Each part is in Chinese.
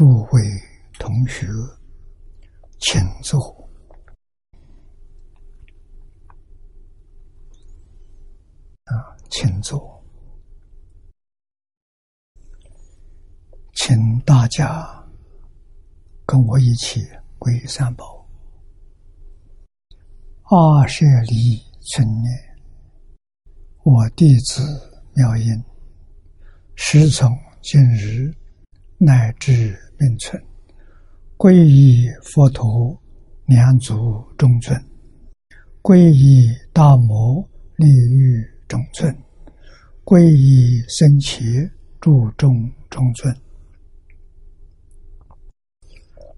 诸位同学，请坐。啊，请坐，请大家跟我一起皈三宝。二舍离存念，我弟子妙音。时从今日乃至命存，皈依佛陀，两足中尊；皈依大摩利欲中尊；皈依僧伽注众中尊。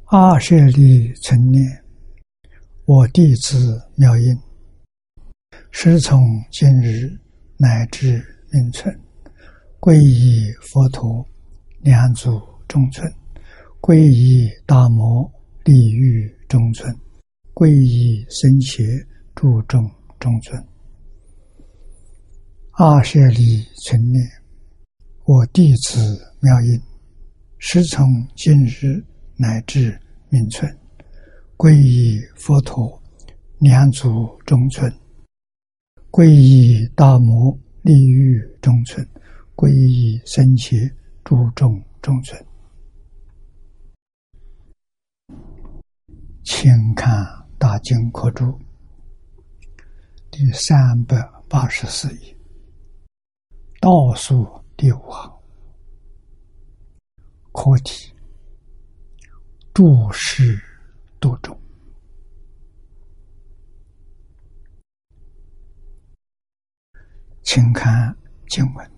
阿舍利成念，我弟子妙音，师从今日乃至命存。皈依佛陀，两足中村；皈依大摩利欲中村；皈依僧伽注中中村。阿舍利存念，我弟子妙音，时从今日乃至明存，皈依佛陀，两足中尊；皈依大摩利欲中村。皈依僧伽，注重中村，请看《大经科注》第三百八十四页，倒数第五行，课题：注释多种，请看经文。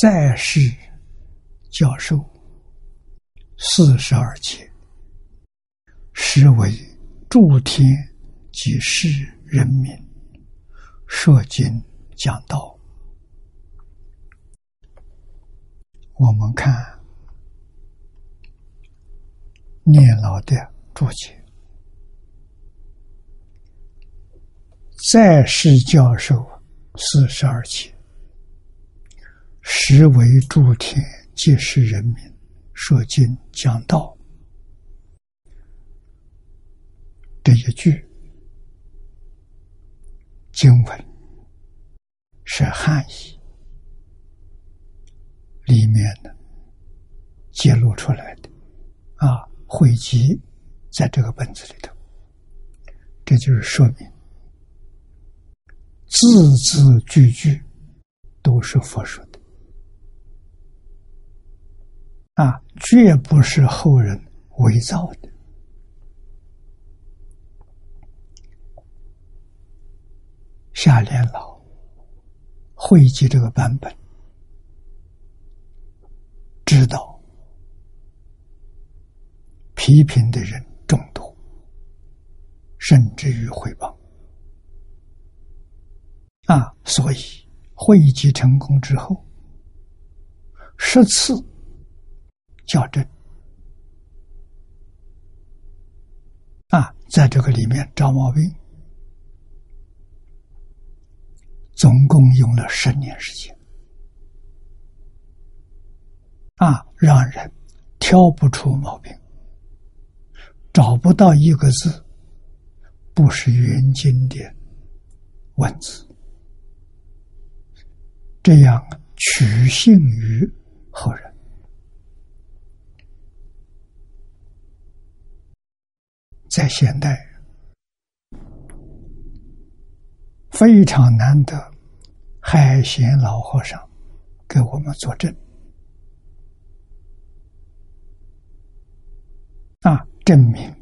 在世教授四十二节，实为诸天及世人民说经讲道。我们看念老的注解，在世教授四十二节。实为诸天即是人民说经讲道。这一句经文是汉译里面的揭露出来的。啊，汇集在这个本子里头，这就是说明。字字句句都是佛说。啊，绝不是后人伪造的。夏莲老汇集这个版本，知道批评的人众多，甚至于诽谤。啊，所以汇集成功之后，十次。校正。啊，在这个里面找毛病，总共用了十年时间。啊，让人挑不出毛病，找不到一个字不是原经的文字，这样取信于后人。在现代，非常难得，海贤老和尚给我们作证啊，证明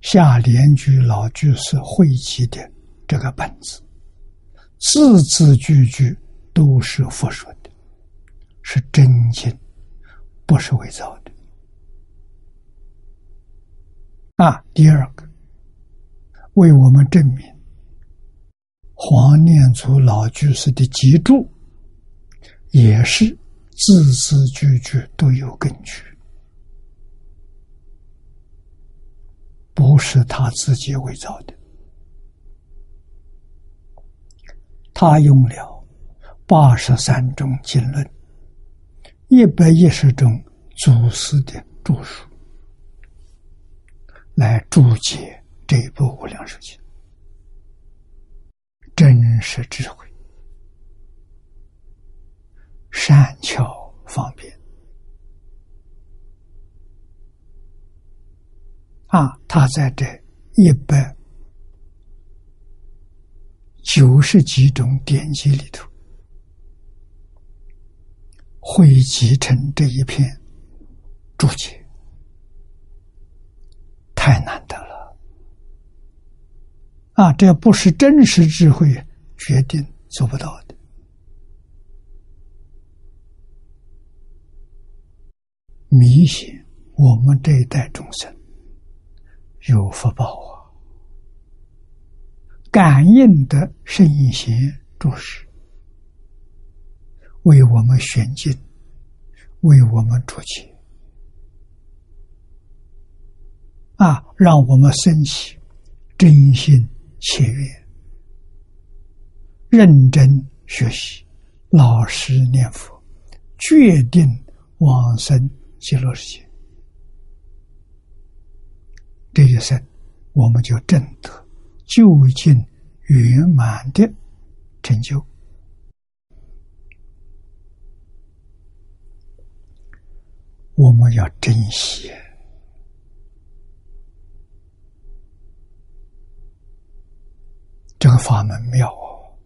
下莲居老居士汇集的这个本子，字字句句都是佛说的，是真经，不是伪造的。啊，第二个，为我们证明黄念祖老居士的脊柱也是字字句句都有根据，不是他自己伪造的。他用了八十三种经论，一百一十种祖师的著述，来注解这一部《无量寿经》，真实智慧，善巧方便。啊，他在这一百九十几种典籍里头，汇集成这一篇注解，太难得了。啊，这不是真实智慧决定做不到的。迷信我们这一代众生。有福报啊！感应的圣贤注释，为我们选经，为我们出解啊，让我们升起真心切愿，认真学习，老实念佛，决定往生极乐世界。这一生，我们就证得究竟圆满的成就。我们要珍惜这个法门妙哦，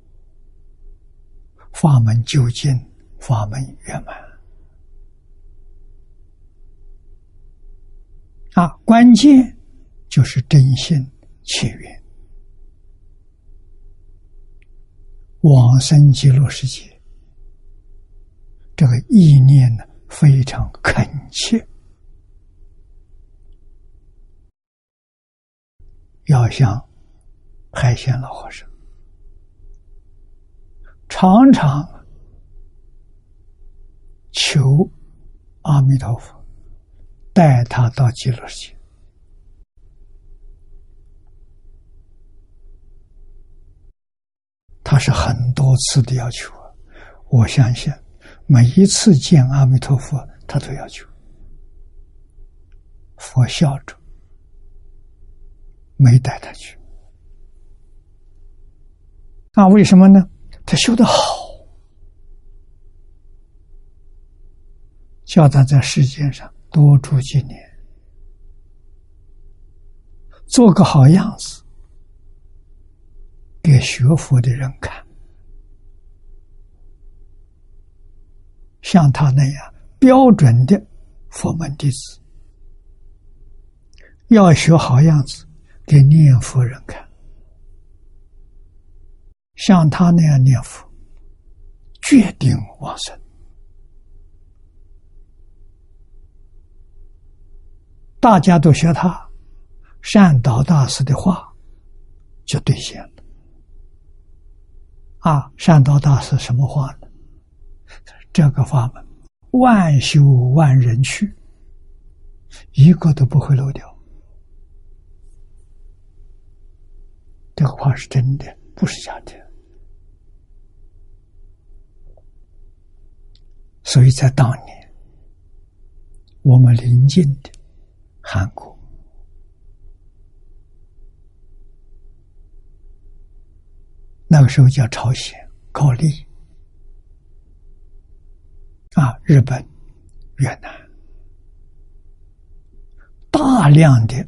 法门究竟，法门圆满。啊，关键。就是真心切愿，往生极乐世界，这个意念呢非常恳切，要向海鲜老和尚常常求阿弥陀佛带他到极乐世界。他是很多次的要求，我相信每一次见阿弥陀佛，他都要求。佛笑着，没带他去。那为什么呢？他修的好，叫他在世界上多住几年，做个好样子。给学佛的人看，像他那样标准的佛门弟子，要学好样子给念佛人看，像他那样念佛，决定往生。大家都学他善导大师的话，就兑现了。啊，善导大师什么话呢？这个法门，万修万人去，一个都不会漏掉。这个话是真的，不是假的。所以在当年，我们邻近的韩国。那个时候叫朝鲜、高丽啊，日本、越南，大量的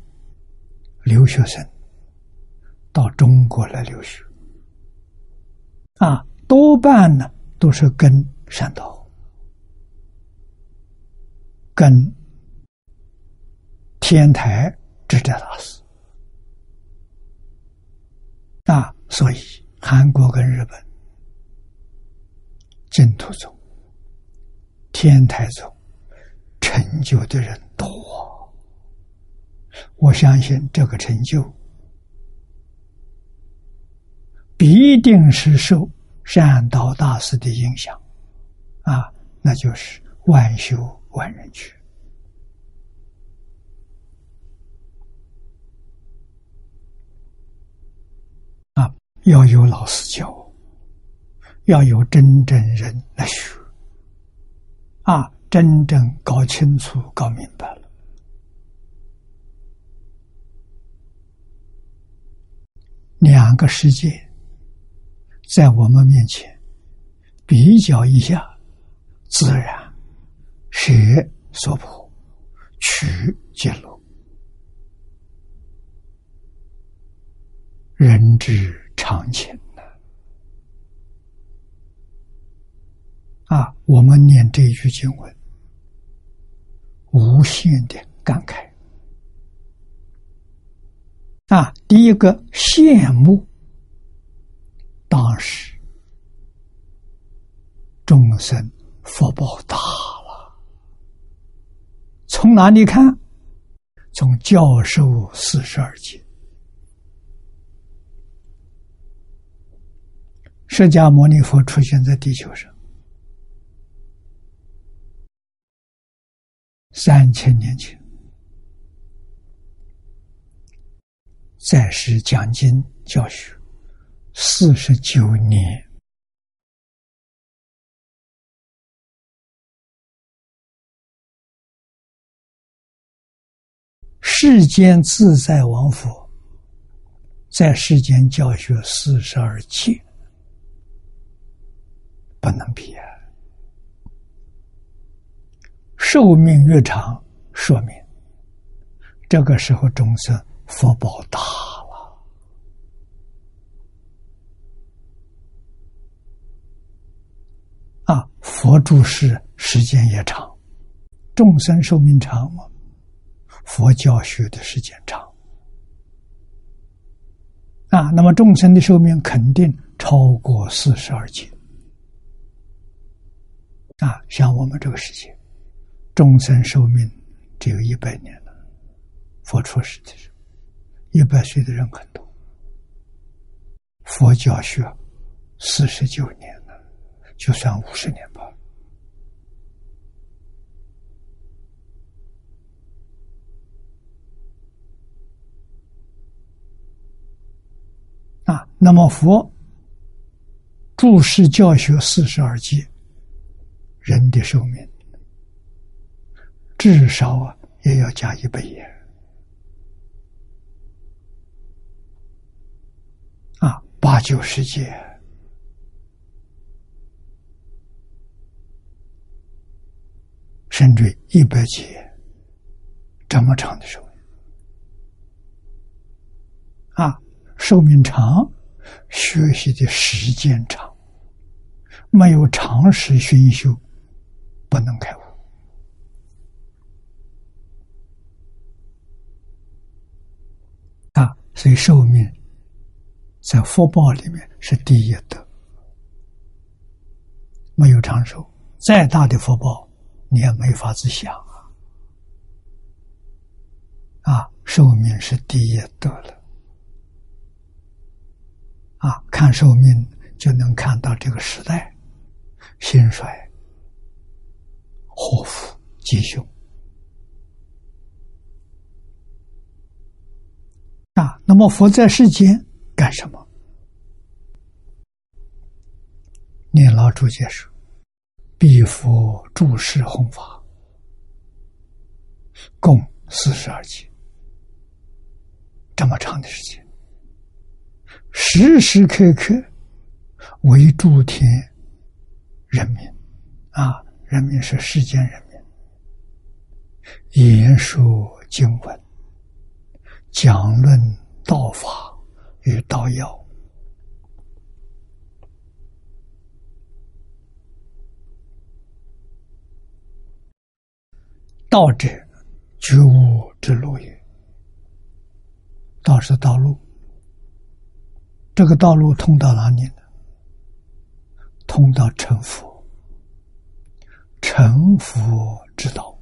留学生到中国来留学啊，多半呢都是跟山道、跟天台智者大师啊，所以。韩国跟日本净土宗、天台宗成就的人多，我相信这个成就必定是受善导大师的影响啊，那就是万修万人去啊。要有老师教，要有真正人来学，啊，真正搞清楚、搞明白了，两个世界在我们面前比较一下，自然舍所破，取揭露，人之常情。啊，我们念这一句经文，无限的感慨。啊，第一个羡慕，当时众生福报大。从哪里看？从教授四十二节，释迦牟尼佛出现在地球上。三千年前，在世讲经教学四十九年，世间自在王佛在世间教学四十二届，不能比啊！寿命越长，说明这个时候众生福报大了啊！佛住世时间也长，众生寿命长嘛，佛教学的时间长啊。那么众生的寿命肯定超过四十二劫啊，像我们这个世界。终身寿命只有一百年了，佛出世的时候，一百岁的人很多。佛教学四十九年了，就算五十年吧。啊，那么佛注释教学四十二届，人的寿命。至少啊，也要加一百年！啊，八九十节，甚至一百节，这么长的寿命啊，寿命长，学习的时间长，没有常识熏修，不能开悟啊。所以寿命在福报里面是第一的，没有长寿，再大的福报你也没法子享啊！啊，寿命是第一德了，啊，看寿命就能看到这个时代兴衰、祸福、吉凶。啊，那么佛在世间干什么？念老主解说：“必佛注释弘法，共四十二集，这么长的时间，时时刻刻为诸天人民啊，人民是世间人民，言说经文。”讲论道法与道要，道者觉悟之路也。道是道路，这个道路通到哪里呢？通到成佛，成佛之道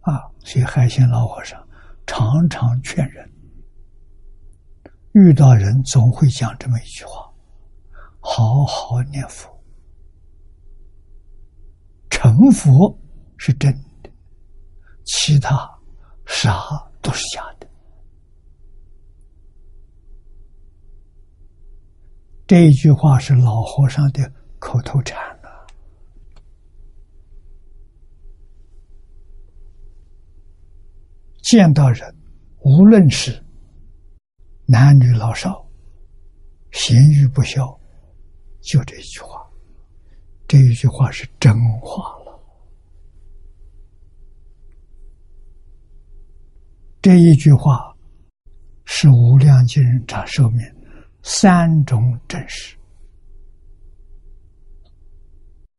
啊！所以海鲜老和尚。常常劝人，遇到人总会讲这么一句话：“好好念佛，成佛是真的，其他啥都是假的。”这一句话是老和尚的口头禅啊。见到人，无论是男女老少，咸鱼不消，就这一句话。这一句话是真话了。这一句话是无量经人长寿命三种真实。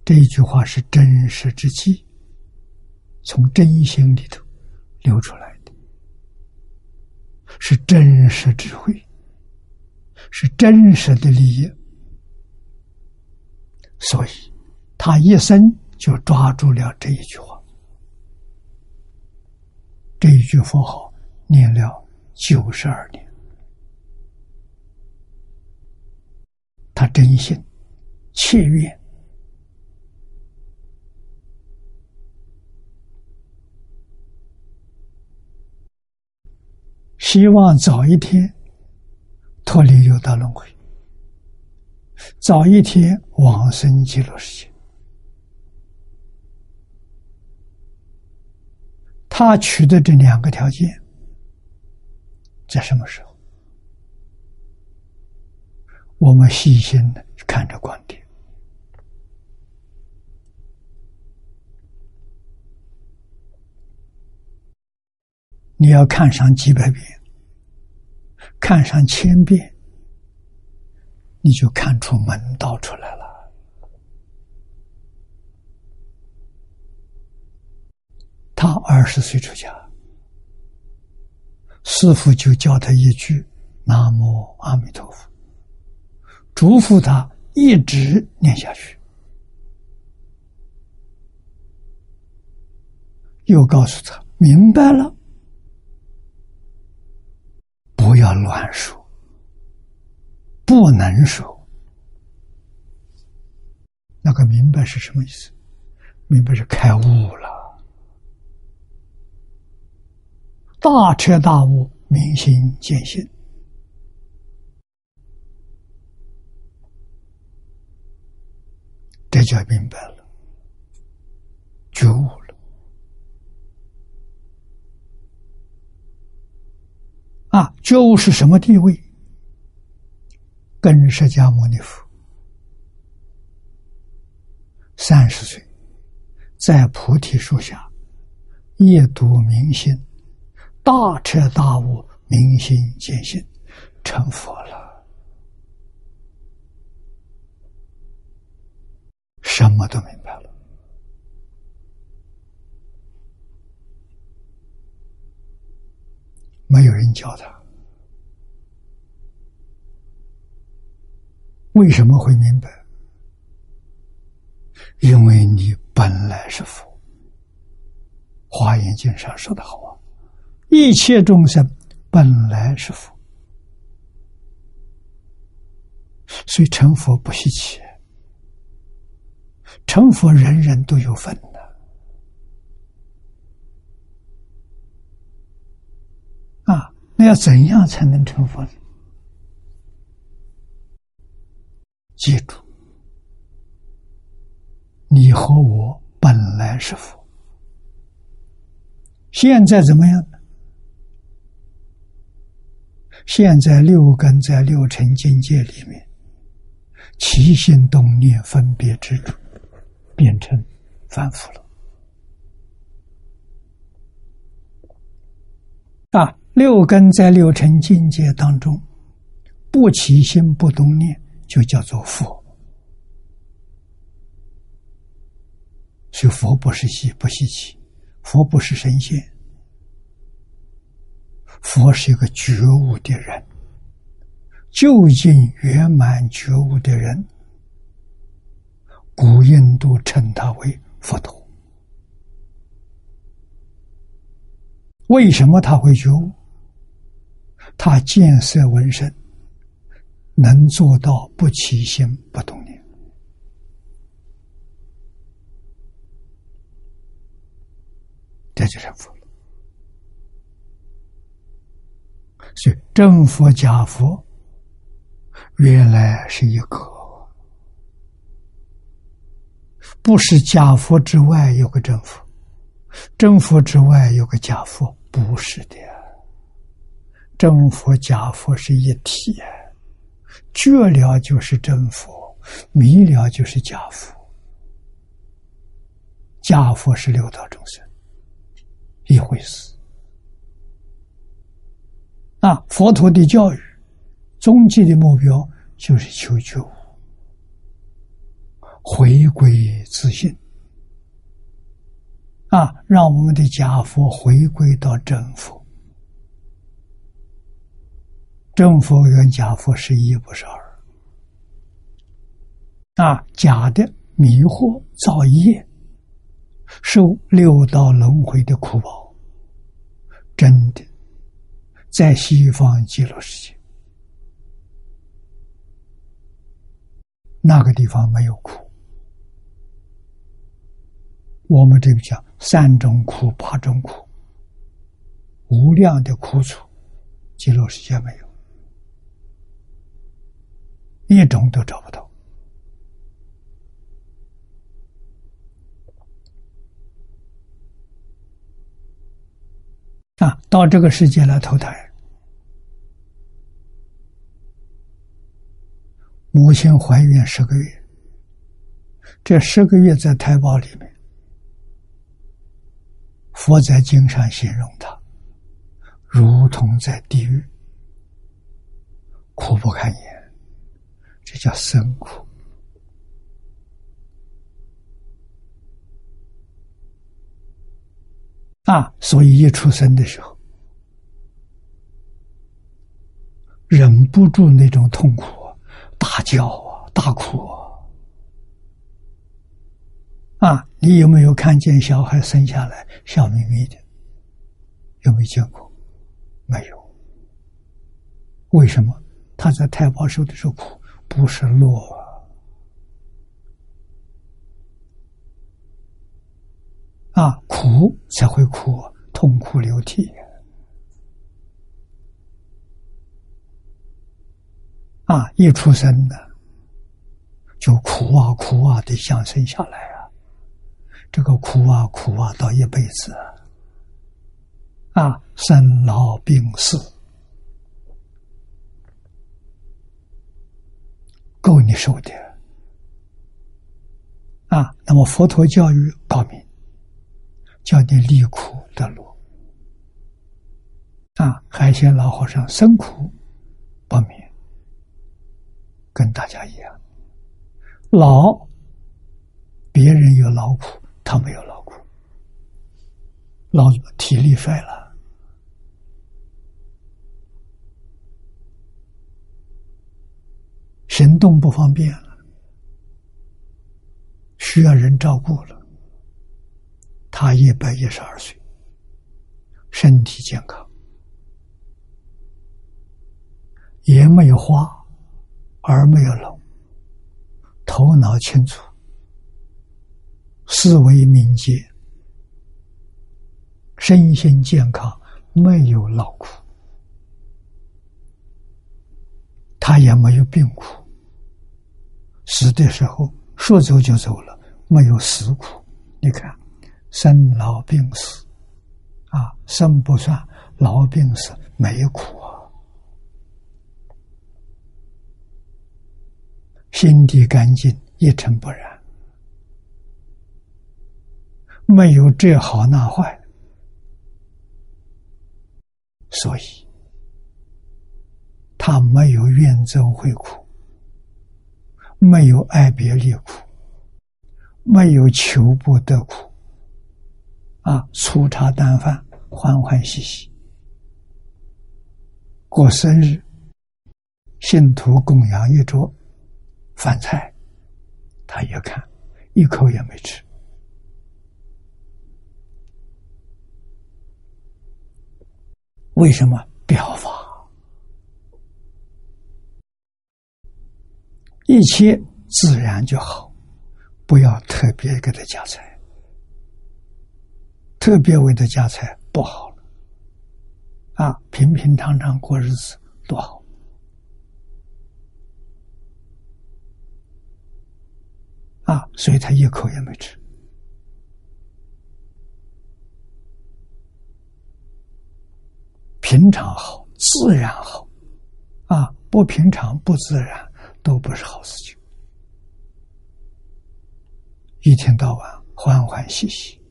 这一句话是真实之气，从真心里头流出来的，是真实智慧，是真实的利益，所以他一生就抓住了这一句话，这一句佛号念了九十二年，他真心切愿。希望早一天脱离六道轮回，早一天往生极乐世界。他取得这两个条件，在什么时候？我们细心的看着观点，你要看上几百遍。看上千遍，你就看出门道出来了。他二十岁出家，师傅就教他一句“南无阿弥陀佛”，嘱咐他一直念下去，又告诉他明白了。不要乱说，不能说。那个明白是什么意思？明白是开悟了，大彻大悟，明心见性，这就明白了，觉悟了。啊，觉悟是什么地位？跟释迦牟尼佛三十岁，在菩提树下夜读明心，大彻大悟，明心见性，成佛了，什么都明白了。没有人教他，为什么会明白？因为你本来是佛。华严经上说的好啊，一切众生本来是佛，所以成佛不稀奇，成佛人人都有份的。啊。那要怎样才能成佛呢？记住，你和我本来是佛，现在怎么样呢？现在六根在六尘境界里面，起心动念、分别执着，变成凡夫了。啊！六根在六尘境界当中，不起心不动念，就叫做佛。所以佛不是稀不稀奇，佛不是神仙，佛是一个觉悟的人，究竟圆满觉悟的人，古印度称他为佛陀。为什么他会觉悟？他见色闻声，能做到不起心不动念，这就是佛。所以真佛假佛，原来是一个，不是假佛之外有个真佛，真佛之外有个假佛，不是的。真佛假佛是一体，觉了就是真佛，迷了就是假佛。假佛是六道众生一回事啊！佛陀的教育。终极的目标就是求觉悟，回归自信，啊，让我们的假佛回归到真佛，真佛跟假佛是一不是二，啊，假的迷惑造业，受六道轮回的苦报，真的在西方极乐世界。那个地方没有苦，我们这个叫三种苦、八种苦，无量的苦楚，极乐世界没有，一种都找不到。啊，到这个世界来投胎。母亲怀孕十个月，这十个月在胎胞里面，佛在经上形容他，如同在地狱，苦不堪言，这叫生苦啊！所以一出生的时候，忍不住那种痛苦。大叫啊，大哭啊！啊，你有没有看见小孩生下来笑眯眯的？有没有见过？没有。为什么？他在胎胞受的时候苦，不是乐啊！苦才会哭，痛哭流涕。啊！一出生呢，就苦啊苦啊的想生下来，这个苦啊苦啊到一辈子啊，生老病死，够你受的啊！那么佛陀教育高明，叫你离苦得乐啊！海鲜老和尚生苦不灭。跟大家一样，老，别人有劳苦，他没有劳苦，老体力衰了，行动不方便了，需要人照顾了。他一百一十二岁，身体健康，也没有花。耳没有聋，头脑清楚，思维敏捷，身心健康，没有劳苦，他也没有病苦，死的时候说走就走了，没有死苦。你看，生老病死，啊，生不算，老病死没苦。心地干净，一尘不染，没有这好那坏，所以他没有怨憎会苦，没有爱别离苦，没有求不得苦，啊，粗茶淡饭，欢欢喜喜，过生日，信徒供养一桌。饭菜，他一看，一口也没吃。为什么表法一切自然就好，不要特别给他加菜。特别为他加菜不好。啊，平平常常过日子多好。啊，所以他一口也没吃。平常好，自然好，啊，不平常不自然都不是好事情。一天到晚欢欢喜喜，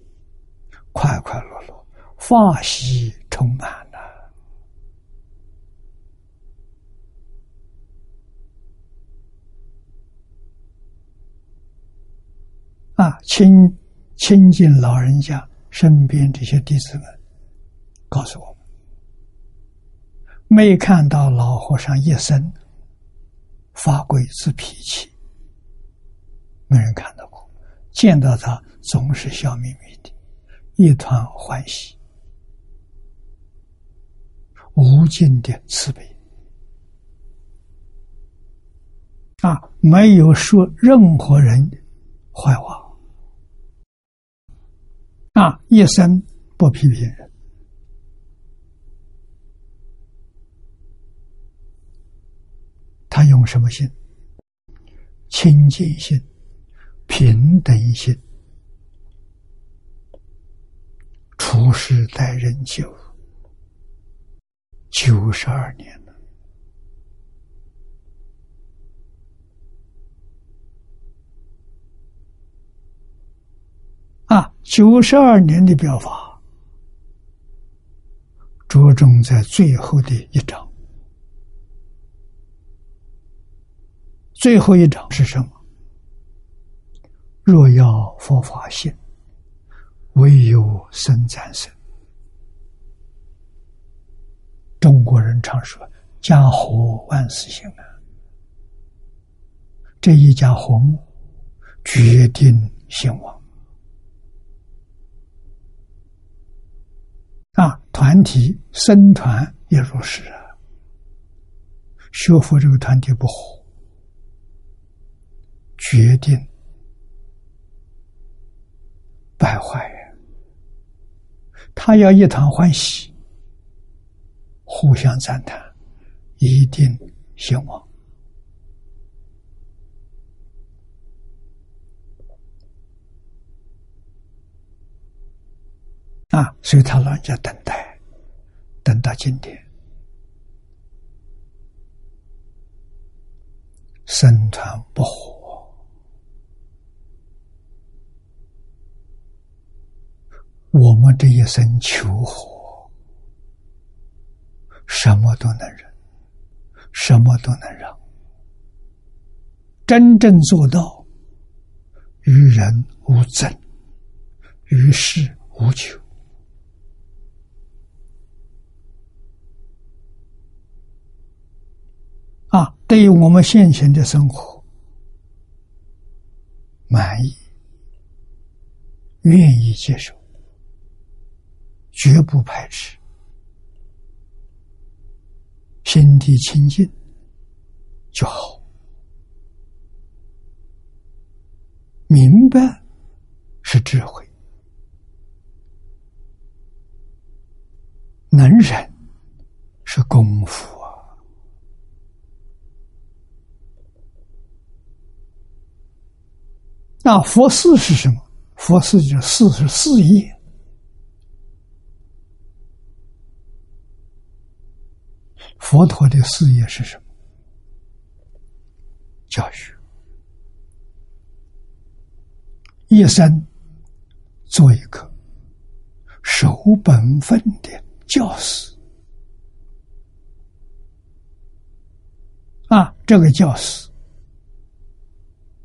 快快乐乐，法喜充满了。啊，亲亲近老人家身边这些弟子们，告诉我们。没看到老和尚一生发鬼子脾气，没人看到过。见到他总是笑眯眯的，一团欢喜，无尽的慈悲啊！没有说任何人坏话啊，一生不批评人。他用什么心？清净心、平等心、处世待人久九十二年了啊！九十二年的表法，着重在最后的一章。最后一章是什么？若要佛法性，唯有生战胜。中国人常说“家和万事兴”啊，这一家和睦，决定兴亡。啊，团体僧团也如是啊。学佛这个团体不和。决定败坏呀！他要一团欢喜，互相赞叹，一定兴旺啊！所以他老人家等待，等到今天，生团不和。我们这一生求活，什么都能忍，什么都能让，真正做到与人无争，与世无求啊！对于我们现前的生活满意，愿意接受。绝不排斥，心地清净就好。明白是智慧，能忍是功夫啊。那佛寺是什么？佛寺就是四十四业。佛陀的事业是什么？教育，一生做一个守本分的教师啊！这个教师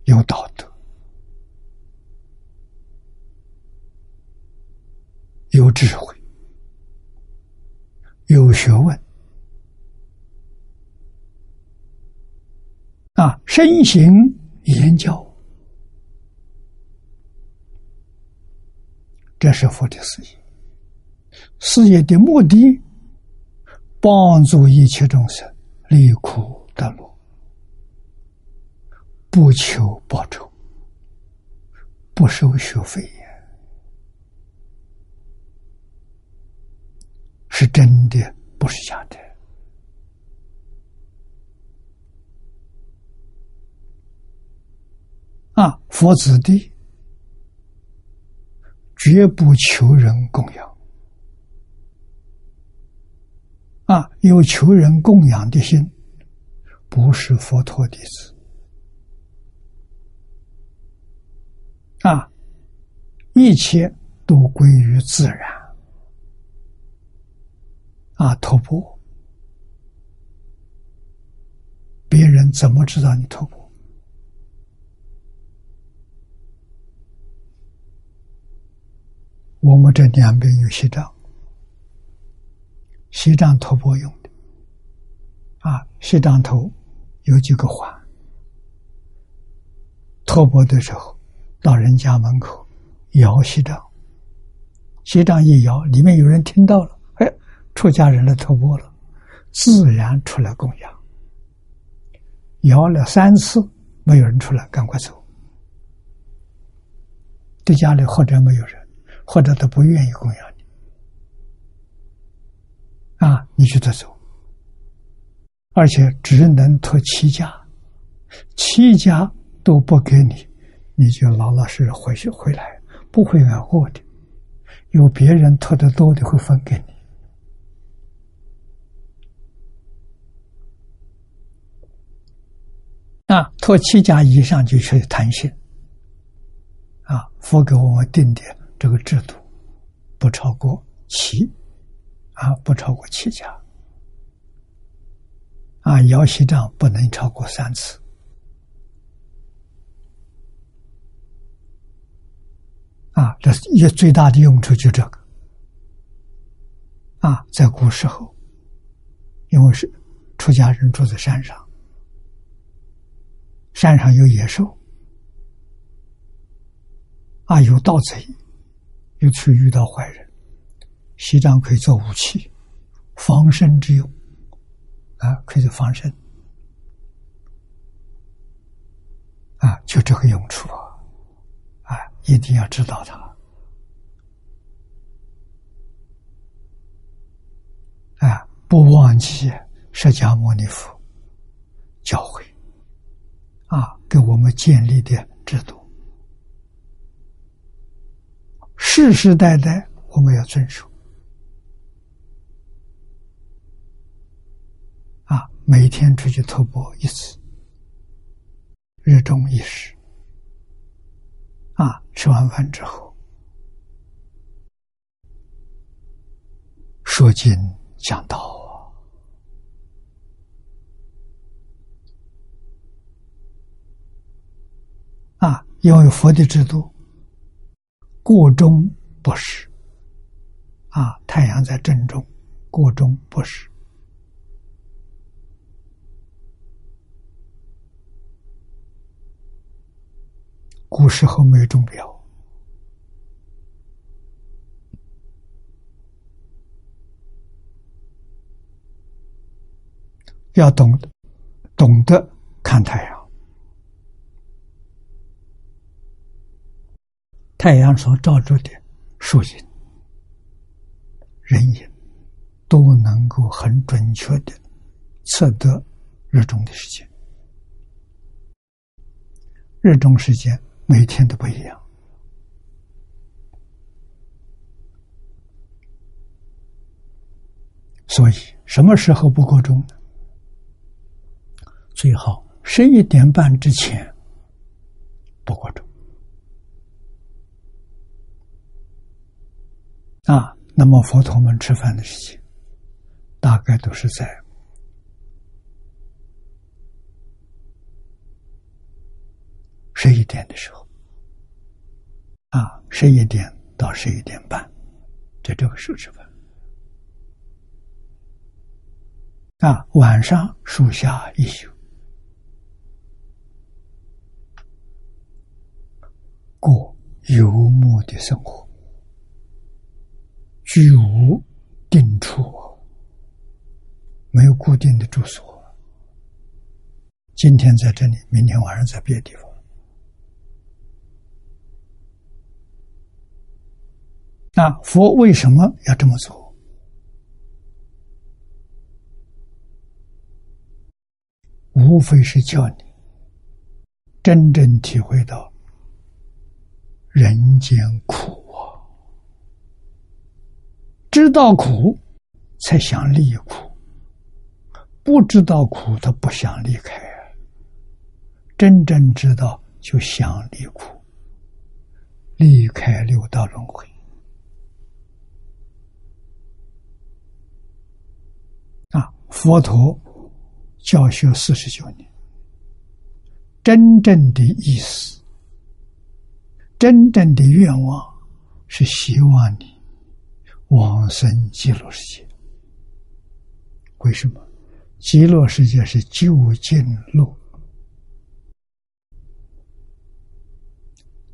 有道德，有智慧，有学问。啊，身行言教，这是佛的事业。事业的目的，帮助一切众生离苦得乐，不求报酬，不收学费，是真的，不是假的。啊，佛子弟绝不求人供养，啊，有求人供养的心，不是佛陀弟子，啊，一切都归于自然，啊，徒步。别人怎么知道你徒步？我们这两边有西藏，西藏托钵用的，啊，西藏头有几个环，托钵的时候到人家门口摇西藏，西藏一摇，里面有人听到了，哎，出家人来托钵了，自然出来供养。摇了三次，没有人出来，赶快走。这家里或者没有人，或者他不愿意供养你，啊，你就得走。而且只能托七家，七家都不给你，你就老老实实回去回来，不会挨饿的。有别人托的多的会分给你。啊，托七家以上就需要弹性。啊，佛给我们定的这个制度，不超过七，啊，不超过七家。啊，摇席杖不能超过三次。啊，这一最大的用处就这个。啊，在古时候，因为是出家人住在山上。山上有野兽，啊，有盗贼，又去遇到坏人，西藏可以做武器，防身之用，啊，可以做防身，啊，就这个用处啊，啊，一定要知道它，啊，不忘记释迦牟尼佛教诲。啊，给我们建立的制度，世世代代我们要遵守。啊，每天出去徒步一次，日中一时。啊，吃完饭之后，说经讲道。啊，因为佛的制度，过中不实。啊，太阳在正中，过中不实。古时候没有钟表，要懂懂得看太阳。太阳所照出的树影、人影，都能够很准确的测得日中的时间。日中时间每天都不一样，所以什么时候不过钟呢？最好十一点半之前不过钟。啊，那么佛陀们吃饭的时间，大概都是在十一点的时候，啊，十一点到十一点半，在这个时候吃饭。啊，晚上树下一宿，过游牧的生活。居无定处，没有固定的住所。今天在这里，明天晚上在别的地方。那佛为什么要这么做？无非是叫你真正体会到人间苦，知道苦才想离苦，不知道苦他不想离开。真正知道就想离苦，离开六道轮回。啊，佛陀教学四十九年，真正的意思，真正的愿望是希望你往生极乐世界。为什么？极乐世界是究竟路，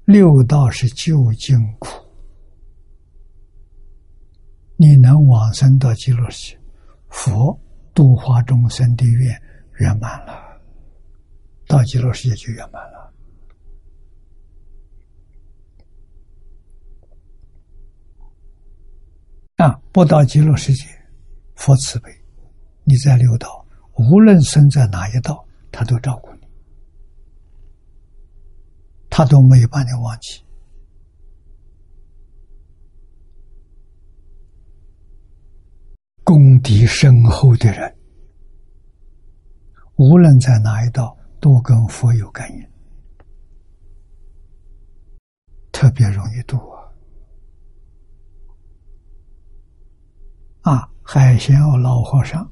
六道是究竟苦，你能往生到极乐世界。佛度化众生的愿圆满了，到极乐世界就圆满了。啊，不到极乐世界，佛慈悲，你在六道，无论生在哪一道，他都照顾你，他都没有把你忘记。功底深厚的人，无论在哪一道，都跟佛有感应，特别容易度啊！啊，海贤奥老和尚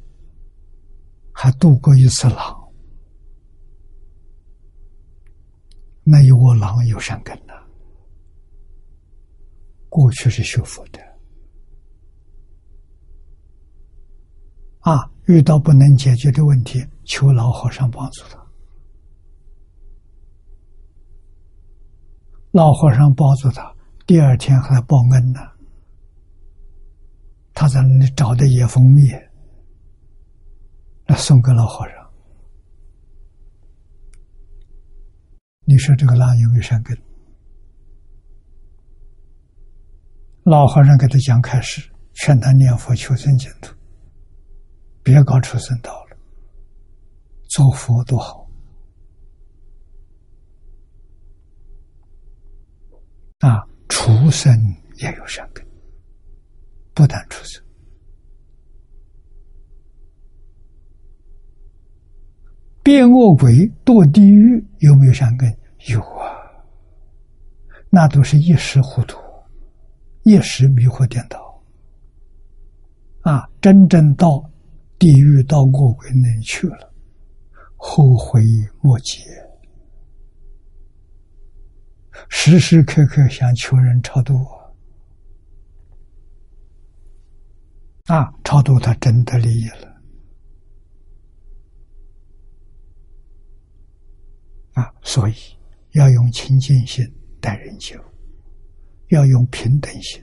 还渡过一次狼，那一窝狼有善根呐，过去是修佛的。啊，遇到不能解决的问题，求老和尚帮助他。老和尚帮助他，第二天还报恩呢。他在那里找的野蜂蜜，那送给老和尚。你说这个狼有没有善根？老和尚给他讲开始，劝他念佛求生净土。别搞畜生道了，做佛多好啊！畜生也有善根，不但畜生，变恶鬼堕地狱有没有善根？有啊，那都是一时糊涂，一时迷惑颠倒啊！真正到。地狱到恶鬼那里去了，后悔莫及，时时刻刻想求人超度我啊！超度他真的利益了啊！所以要用清净心待人接物，要用平等心，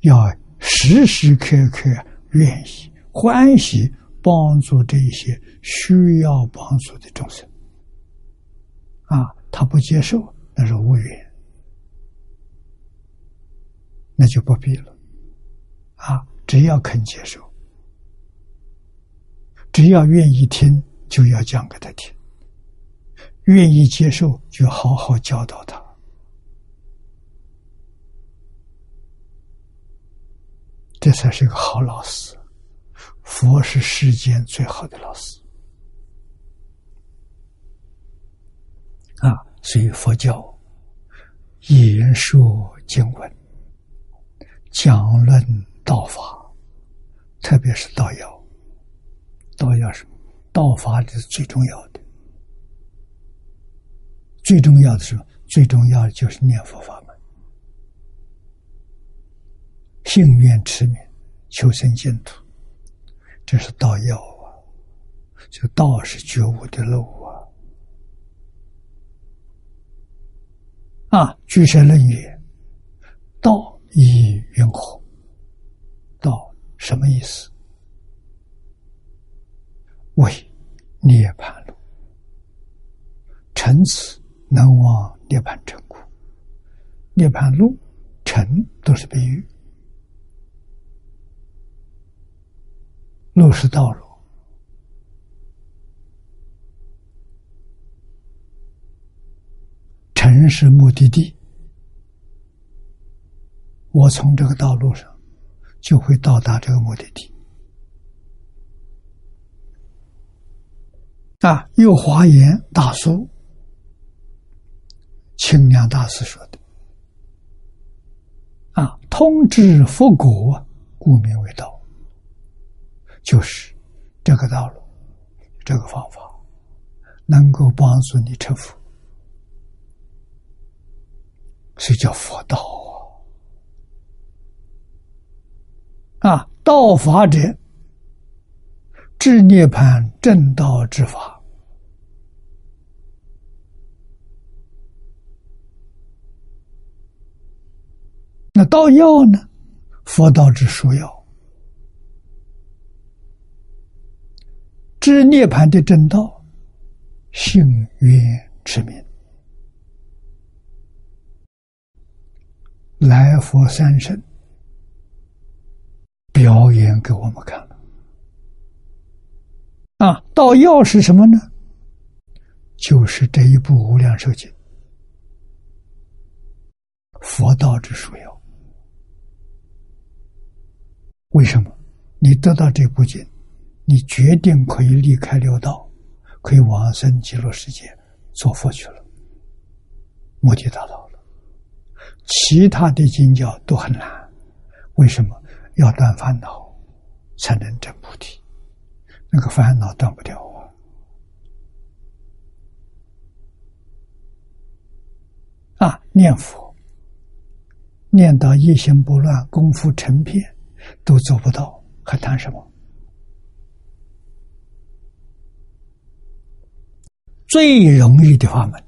要时时刻刻愿意。欢喜帮助这些需要帮助的众生，啊，他不接受那是无缘，那就不必了，啊，只要肯接受，只要愿意听，就要讲给他听，愿意接受，就好好教导他，这才是个好老师。佛是世间最好的老师啊！所以佛教言说经文、讲论道法，特别是道要。道要什么？道法是最重要的。最重要的是，最重要的就是念佛法门，信愿持名，求生净土。这是道要啊，这道是觉悟的路啊！啊，居士论语，道以云何？道什么意思？为涅盘路，乘此能往涅盘成苦。涅盘路，乘都是比喻。路是道路城市目的地，我从这个道路上就会到达这个目的地。啊，又华严大书，清凉大师说的。啊，通知佛果，故名为道，就是这个道路，这个方法，能够帮助你成佛。所以叫佛道啊！道法者，治涅盘正道之法。那道要呢？佛道之殊要，知涅盘的正道，幸愿之名。来佛三圣表演给我们看了啊！道要是什么呢？就是这一部《无量寿经》，佛道之殊要。为什么？你得到这部经，你决定可以离开六道，可以往生极乐世界做佛去了，目的达到了。其他的经教都很难，为什么要断烦恼才能证菩提？那个烦恼断不掉啊！啊，念佛，念到一心不乱，功夫成片，都做不到，还谈什么？最容易的法门。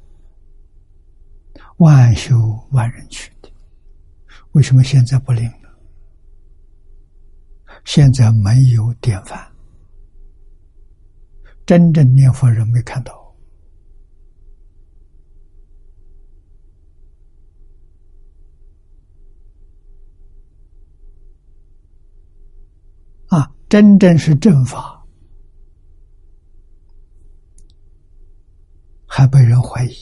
万修万人去的，为什么现在不灵？现在没有典范，真正念佛人没看到。啊，真正是正法，还被人怀疑。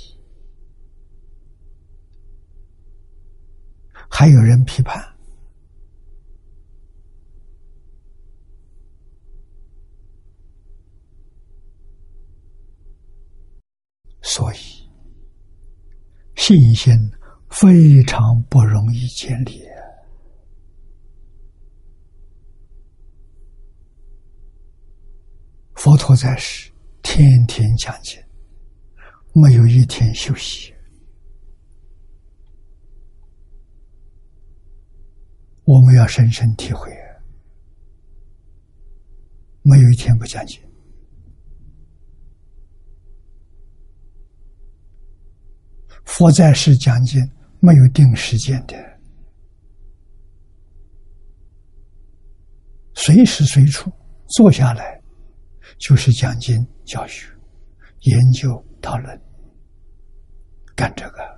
还有人批判，所以信心非常不容易建立。佛陀在世，天天讲经，没有一天休息。我们要深深体会，没有一天不讲经。佛在世讲经，没有定时间的，随时随处坐下来就是讲经教学、研究讨论，干这个。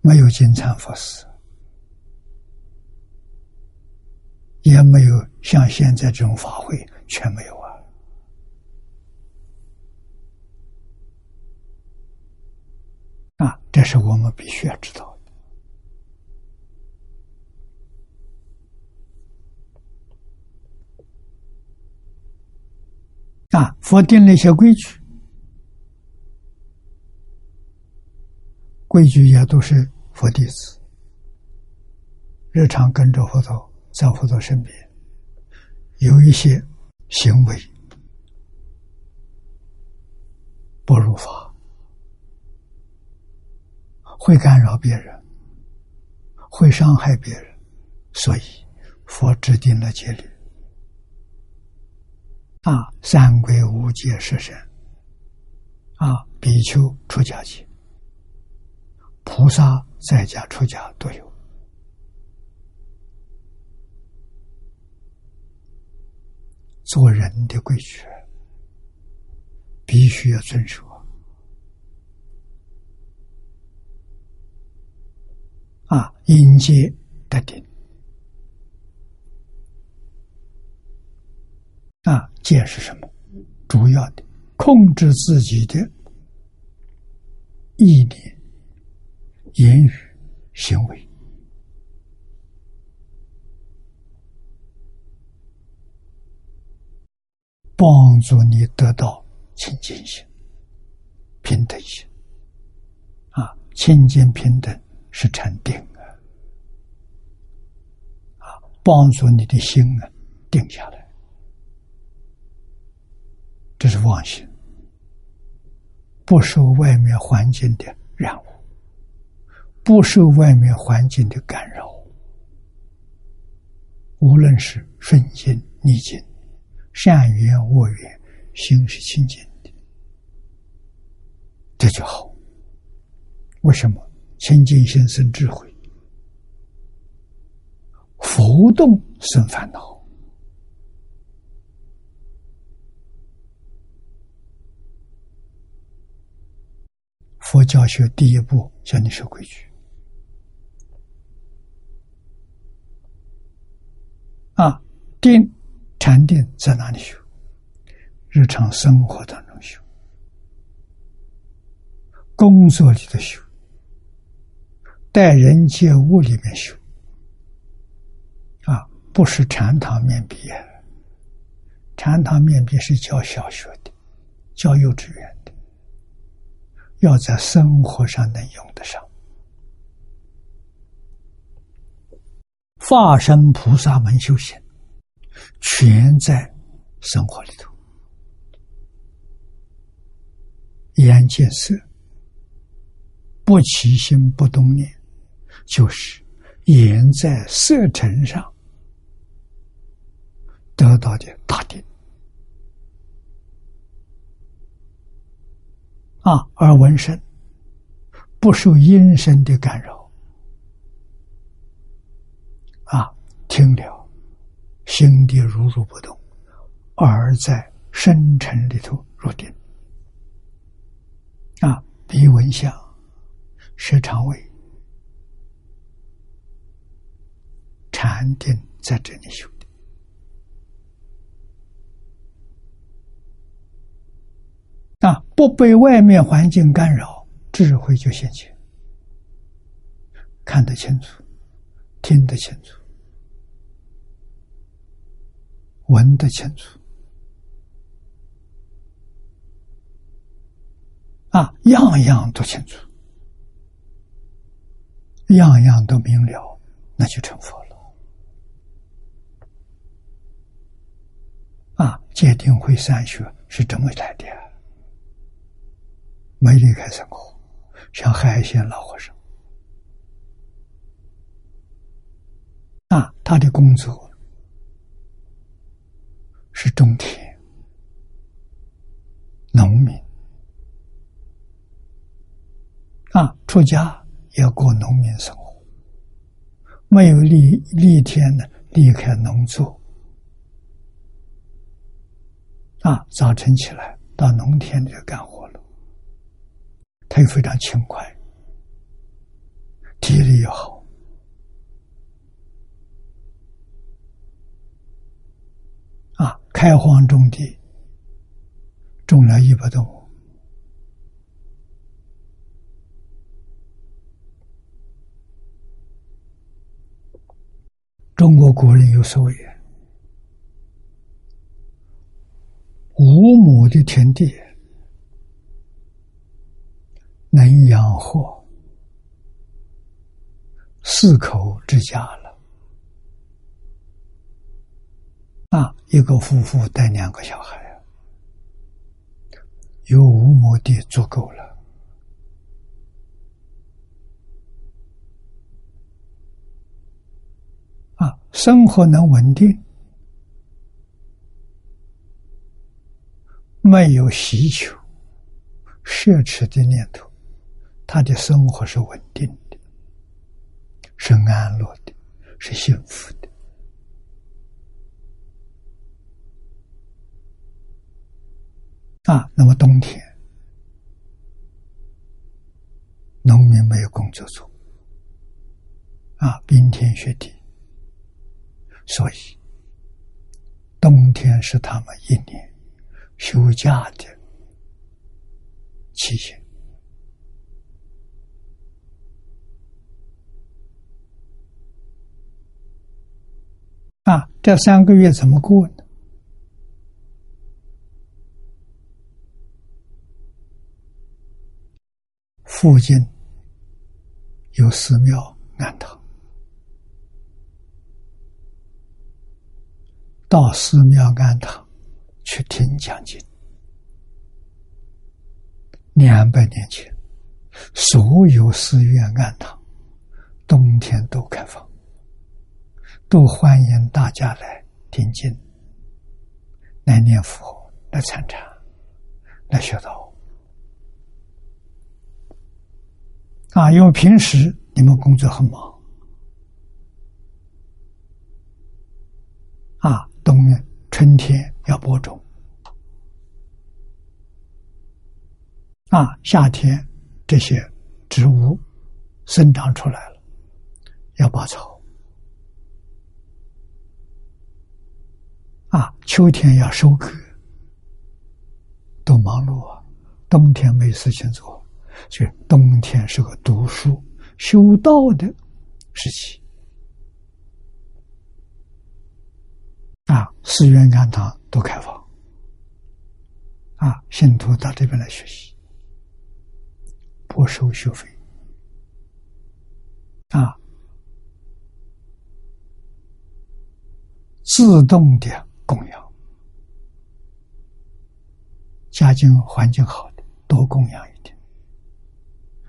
没有金蝉佛寺，也没有像现在这种法会，全没有啊！啊，这是我们必须要知道的。啊，佛定了一些规矩，规矩也都是。佛弟子日常跟着佛陀，在佛陀身边，有一些行为不如法，会干扰别人，会伤害别人，所以佛制定了戒律。啊，三规五戒十善，啊，比丘出家戒，菩萨。在家出家都有，做人的规矩必须要遵守啊！迎接得定啊！戒是什么？主要的控制自己的意念、言语、行为，帮助你得到清净心、平等心。啊，清净平等是禅定啊，啊，帮助你的心啊定下来，这是妄心。不受外面环境的染污，不受外面环境的干扰，无论是顺境逆境，善缘恶缘，心是清净的，这就好。为什么？清净心生智慧，浮动生烦恼？佛教学第一步教你守规矩啊！定禅定在哪里修？日常生活当中修，工作里的修，待人接物里面修啊！不是禅堂面壁，禅堂面壁是教小学的，教幼稚园的。要在生活上能用得上，化身菩萨门修行，全在生活里头。眼见色，不起心不动念，就是眼在色尘上得到的大定。啊，而闻声不受音声的干扰，啊，听了心地如如不动，而在深沉里头入定。啊，鼻闻香，舌尝味，禅定在这里修。啊！不被外面环境干扰，智慧就现前，看得清楚，听得清楚，闻得清楚，啊，样样都清楚，样样都明了，那就成佛了。啊，戒定慧三学是这么来的。没离开生活，像海鲜老和尚。啊，他的工作是种田、农民。啊，出家也过农民生活，没有立立天呢，离开农作。啊，早晨起来到农田里头干活了。他又非常勤快，体力又好，啊，开荒种地，种了一百多亩。中国古人有所谓：“五亩的田地。”能养活四口之家了啊！一个夫妇带两个小孩，有五亩地足够了啊！生活能稳定，没有需求、奢侈的念头。他的生活是稳定的，是安乐的，是幸福的。啊，那么冬天，农民没有工作做，啊，冰天雪地，所以冬天是他们一年休假的期限。啊，这三个月怎么过呢？附近有寺庙安堂，到寺庙安堂去听讲经。两百年前，所有寺院庵堂冬天都开放。都欢迎大家来听经、来念佛、来参禅、来学道。啊，因为平时你们工作很忙，啊，冬春天要播种，啊，夏天这些植物生长出来了，要拔草。啊，秋天要收割，都忙碌啊。冬天没事情做，所以冬天是个读书修道的时期。啊，寺院庵堂都开放，啊，信徒到这边来学习，不收学费，啊，自动的。供养，家境环境好的多供养一点，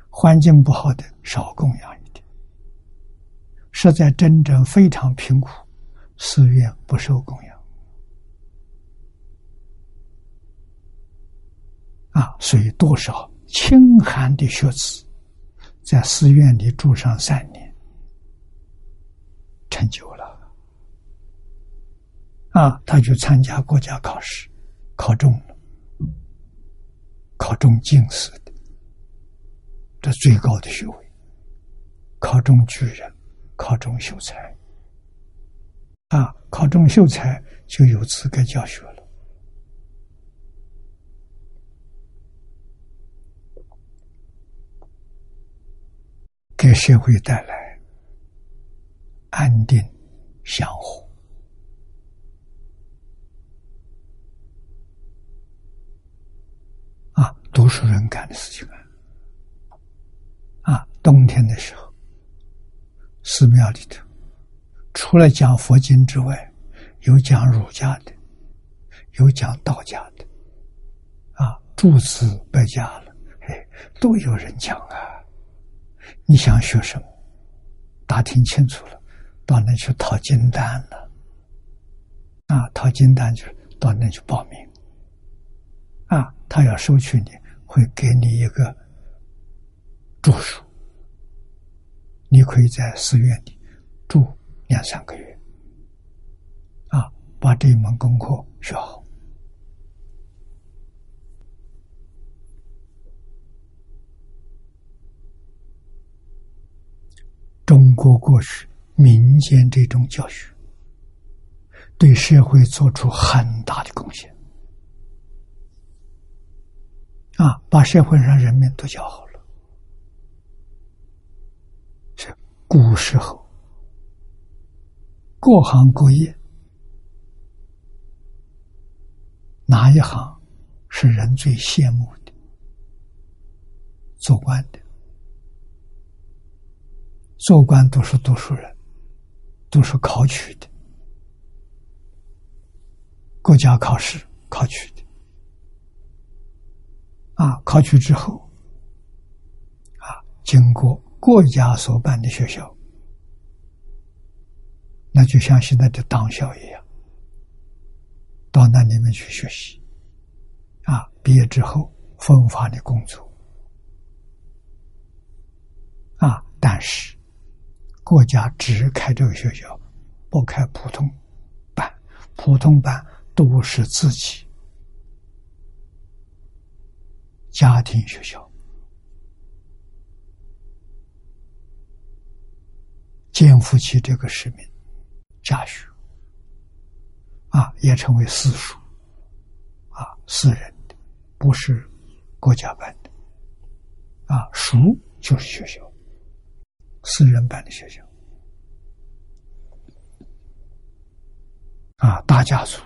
环境不好的少供养一点。实在真正非常贫苦，寺院不受供养。啊，所以多少清寒的学子，在寺院里住上三年，成就了。啊，他去参加国家考试，考中了，考中进士的，这最高的学位，考中举人，考中秀才，啊，考中秀才就有资格教学了，给社会带来安定、祥和。啊读书人干的事情啊！啊，冬天的时候，寺庙里头除了讲佛经之外，有讲儒家的，有讲道家的，啊，诸子百家了，哎，都有人讲啊。你想学什么？打听清楚了，到那去讨金丹了。啊，讨金丹就是到那去报名。啊，他要收取你。会给你一个住宿，你可以在寺院里住两三个月，啊，把这一门功课学好。中国过去民间这种教学，对社会做出很大的贡献。啊，把社会上人民都教好了。是古时候，各行各业，哪一行是人最羡慕的？做官的，做官都是读书人，都是考取的，国家考试考取的。啊，考取之后，啊，经过国家所办的学校，那就像现在的党校一样，到那里面去学习，啊，毕业之后分发的工作，啊，但是国家只开这个学校，不开普通班，普通班都是自己。家庭学校。肩负起这个使命，家学啊，也成为私塾啊，私人的，不是国家办的啊，塾就是学校，私人办的学校啊，大家族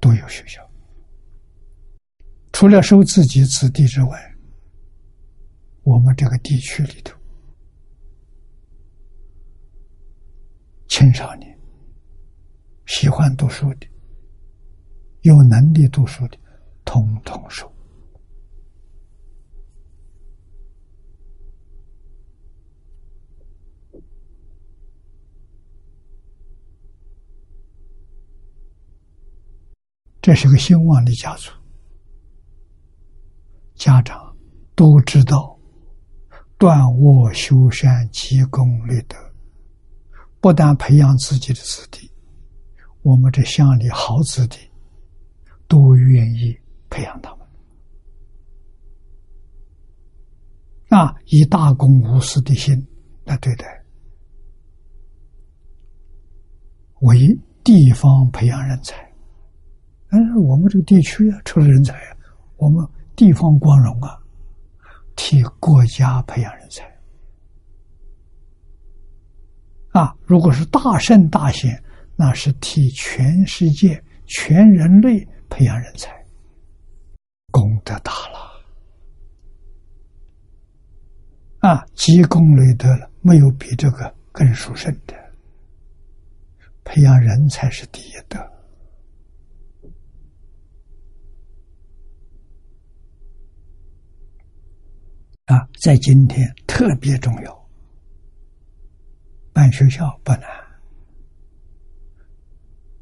都有学校，除了收自己子弟之外，我们这个地区里头，青少年喜欢读书的、有能力读书的，统统收。这是个兴旺的家族，家长都知道断卧修善积功立德，不但培养自己的子弟，我们这乡里好子弟都愿意培养他们。啊，以大公无私的心来对待，为地方培养人才。但是，我们这个地区啊，出了人才啊，我们地方光荣啊，替国家培养人才啊。如果是大圣大贤，那是替全世界、全人类培养人才，功德大了啊！积功累德了，没有比这个更殊胜的。培养人才是第一德。啊，在今天特别重要。办学校不难，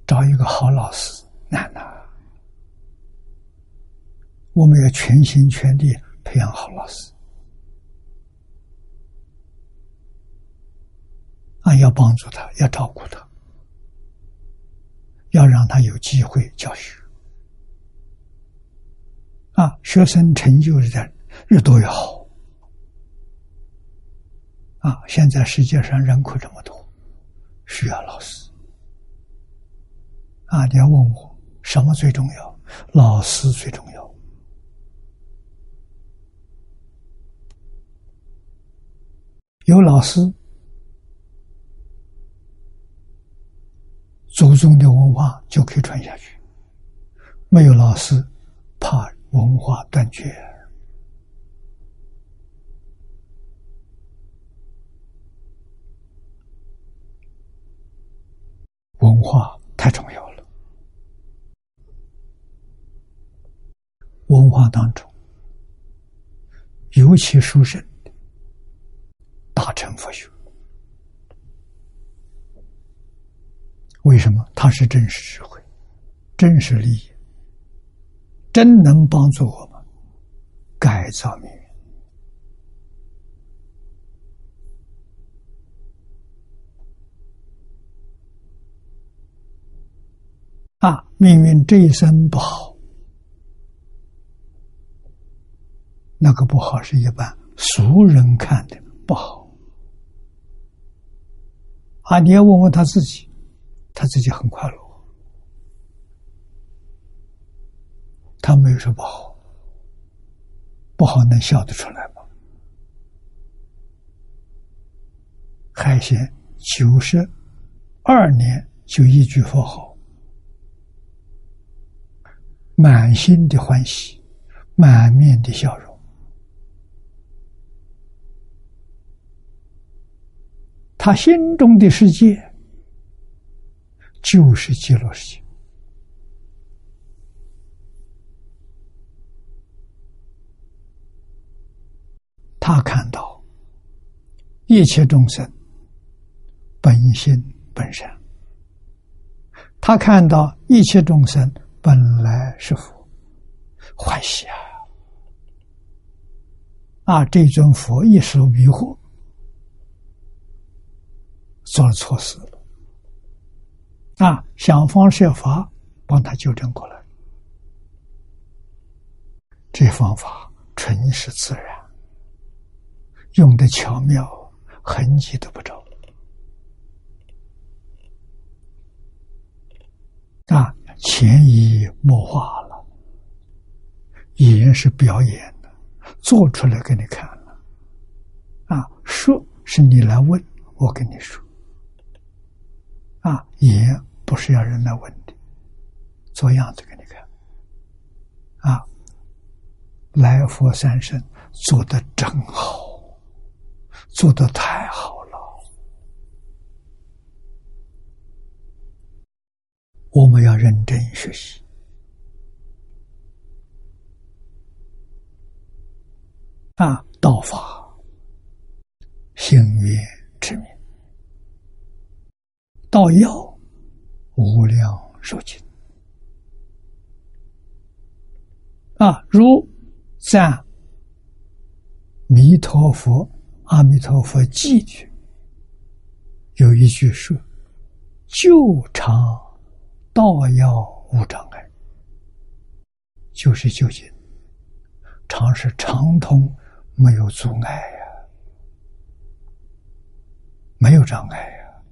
找一个好老师难呐。我们要全心全力培养好老师，啊，要帮助他，要照顾他，要让他有机会教学。啊，学生成就的越多越好。啊！现在世界上人口这么多，需要老师。啊！你要问我什么最重要？老师最重要。有老师，祖宗的文化就可以传下去；没有老师，怕文化断绝。文化太重要了，文化当中尤其书生大乘佛学，为什么？它是真实智慧、真实利益，真能帮助我们改造命运。啊，命运这一生不好，那个不好是一般俗人看的不好。啊，你要问问他自己，他自己很快乐，他没有说不好，不好能笑得出来吗？海贤九十二年就一句佛号。满心的欢喜，满面的笑容。他心中的世界就是极乐世界。他看到一切众生本心本善，他看到一切众生。本来是佛，欢喜啊！啊，这尊佛一时迷惑，做了错事了。啊，想方设法帮他纠正过来。这方法纯是自然，用的巧妙，痕迹都不着。啊。潜移默化了，演是表演的，做出来给你看了，啊，说是你来问我跟你说，啊，也不是要人来问的，做样子给你看。啊，来佛三生做的真好，做的太好了。我们要认真学习。啊，道法，行愿之名，道药，无量寿经。啊，如赞弥陀佛、阿弥陀佛记句，有一句说：“救常道要无障碍，就是究竟常是畅通。”没有阻碍呀，没有障碍呀。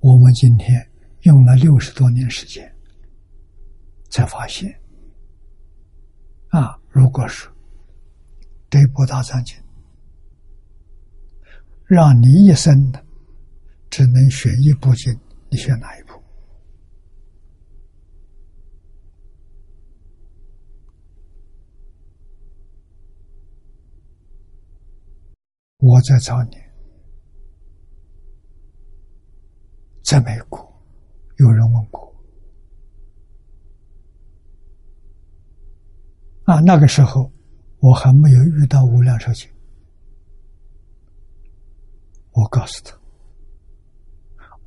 我们今天用了六十多年时间，才发现，啊，如果说这部大藏经让你一生的只能选一部经，你选哪一部？我在找你，在美国，有人问过，啊，那个时候我还没有遇到无量寿经，我告诉他，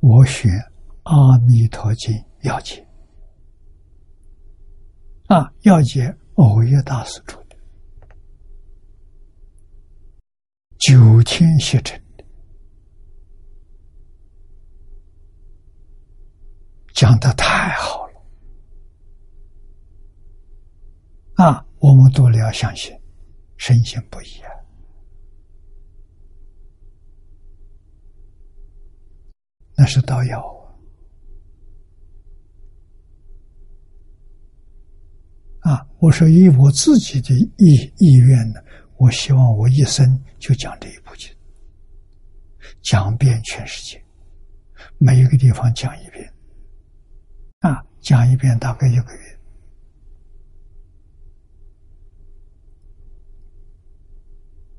我选《阿弥陀经》要解，啊，要解欧耶大师出。九天写成讲的太好了啊！我们都要相信，深信不疑啊！那是道药啊！我说以我自己的意意愿呢。我希望我一生就讲这一部经，讲遍全世界，每一个地方讲一遍，讲一遍大概一个月。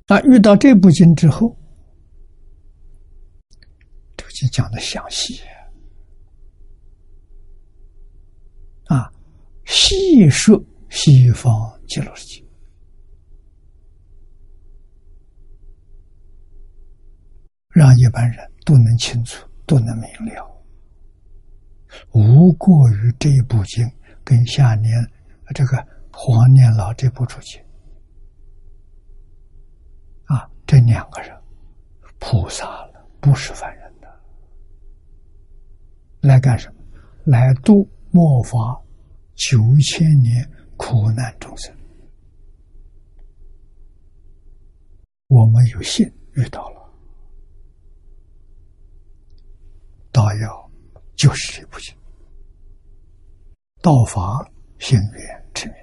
那遇到这部经之后，这个经讲的详细，啊，细说西方极乐世界。让一般人都能清楚，都能明了，无过于这一部经跟下年这个黄念老这部注解啊，这两个人菩萨了，不是凡人的，来干什么？来度末法九千年苦难众生。我们有幸遇到了。道要就是这部经，道法行愿之名。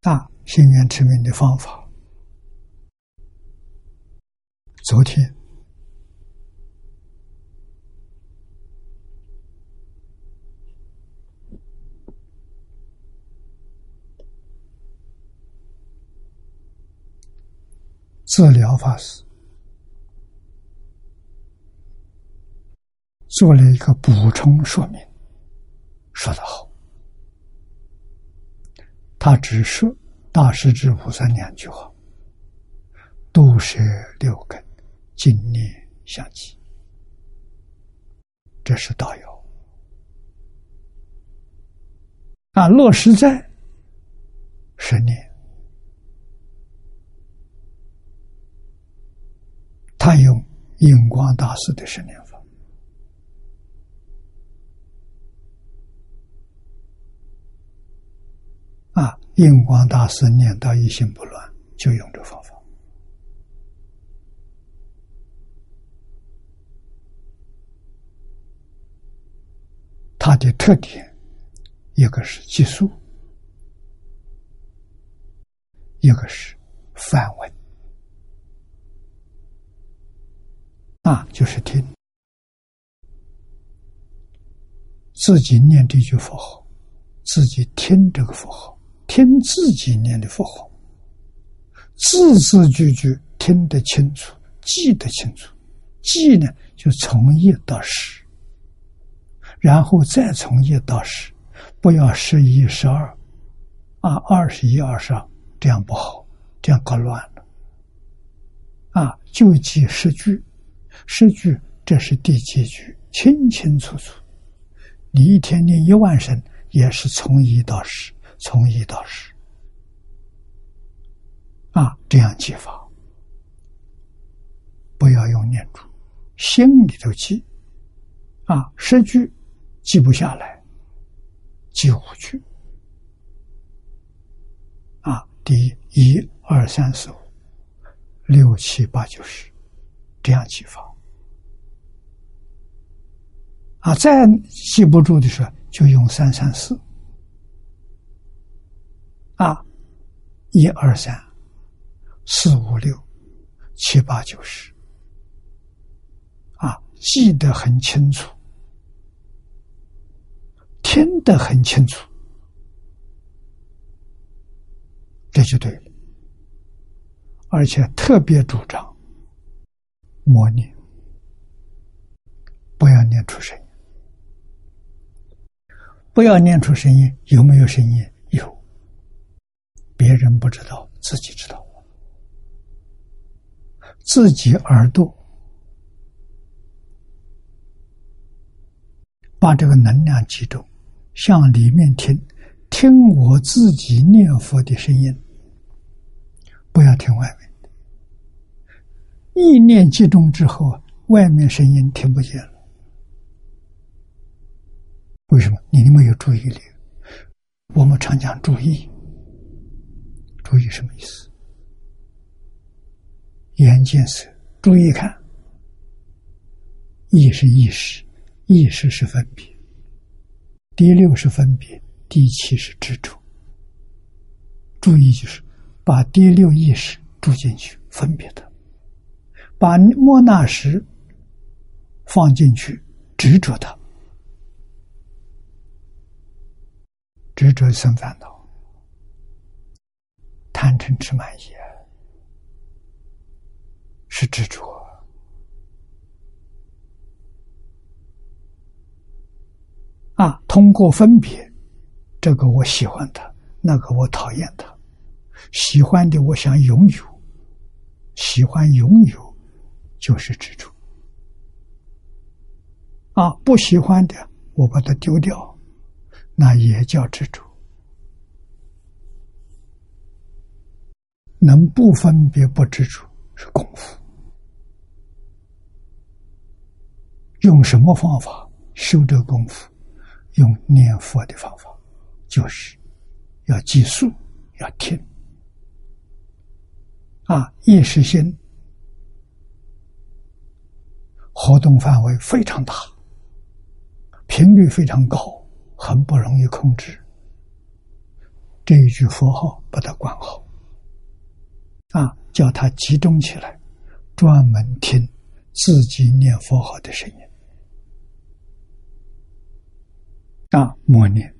那行愿之名的方法，昨天治疗法师。做了一个补充说明，说得好。他只说大师之菩萨两句话：“都是六根，精念相继。”这是道友啊，落实在十年。他用印光大师的十年啊，印光大师念到一心不乱，就用这方法。它的特点，一个是技术，一个是范文。那就是听自己念这句佛号，自己听这个佛号，听自己念的佛号，字字句句听得清楚，记得清楚，记呢就从一到十，然后再从一到十，不要十一十二，啊，二十一二十二，这样不好，这样搞乱了，啊，就记十句。十句，这是第几句？清清楚楚。你一天念一万声，也是从一到十，从一到十。啊，这样记法，不要用念珠，心里头记。啊，十句记不下来，记五句。啊，第一，一二三四五六七八九十，这样记法。啊，再记不住的时候，就用三三四。啊，一二三，四五六，七八九十。啊，记得很清楚，听得很清楚，这就对了。而且特别主张默念，不要念出声音。不要念出声音，有没有声音？别人不知道，自己知道。自己耳朵把这个能量集中，向里面听，听我自己念佛的声音，不要听外面的。意念集中之后，外面声音听不见了。为什么你没有注意力？我们常讲注意，注意什么意思？眼见色，注意看。意是意识，意识是分别。第六是分别，第七是执着。注意就是把第六意识注进去，分别的；把莫那识放进去，执着它。执着生烦恼，贪嗔痴慢疑是执着啊！通过分别，这个我喜欢他，那个我讨厌他。喜欢的我想拥有，喜欢拥有就是执着啊！不喜欢的我把它丢掉。那也叫执着，能不分别不执着是功夫。用什么方法修这功夫？用念佛的方法，就是要记数，要听。啊，意识心活动范围非常大，频率非常高。很不容易控制，这一句佛号把它管好，啊，叫他集中起来，专门听自己念佛号的声音，啊，默念，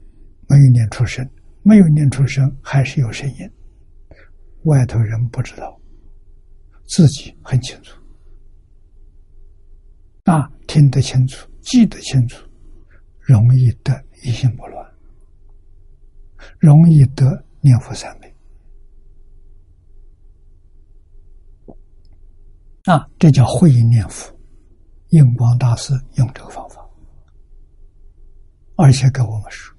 没有念出声，没有念出声，还是有声音，外头人不知道，自己很清楚，啊，听得清楚，记得清楚，容易得。一心不乱，容易得念佛三昧。啊！这叫会念佛。印光大师用这个方法，而且跟我们说，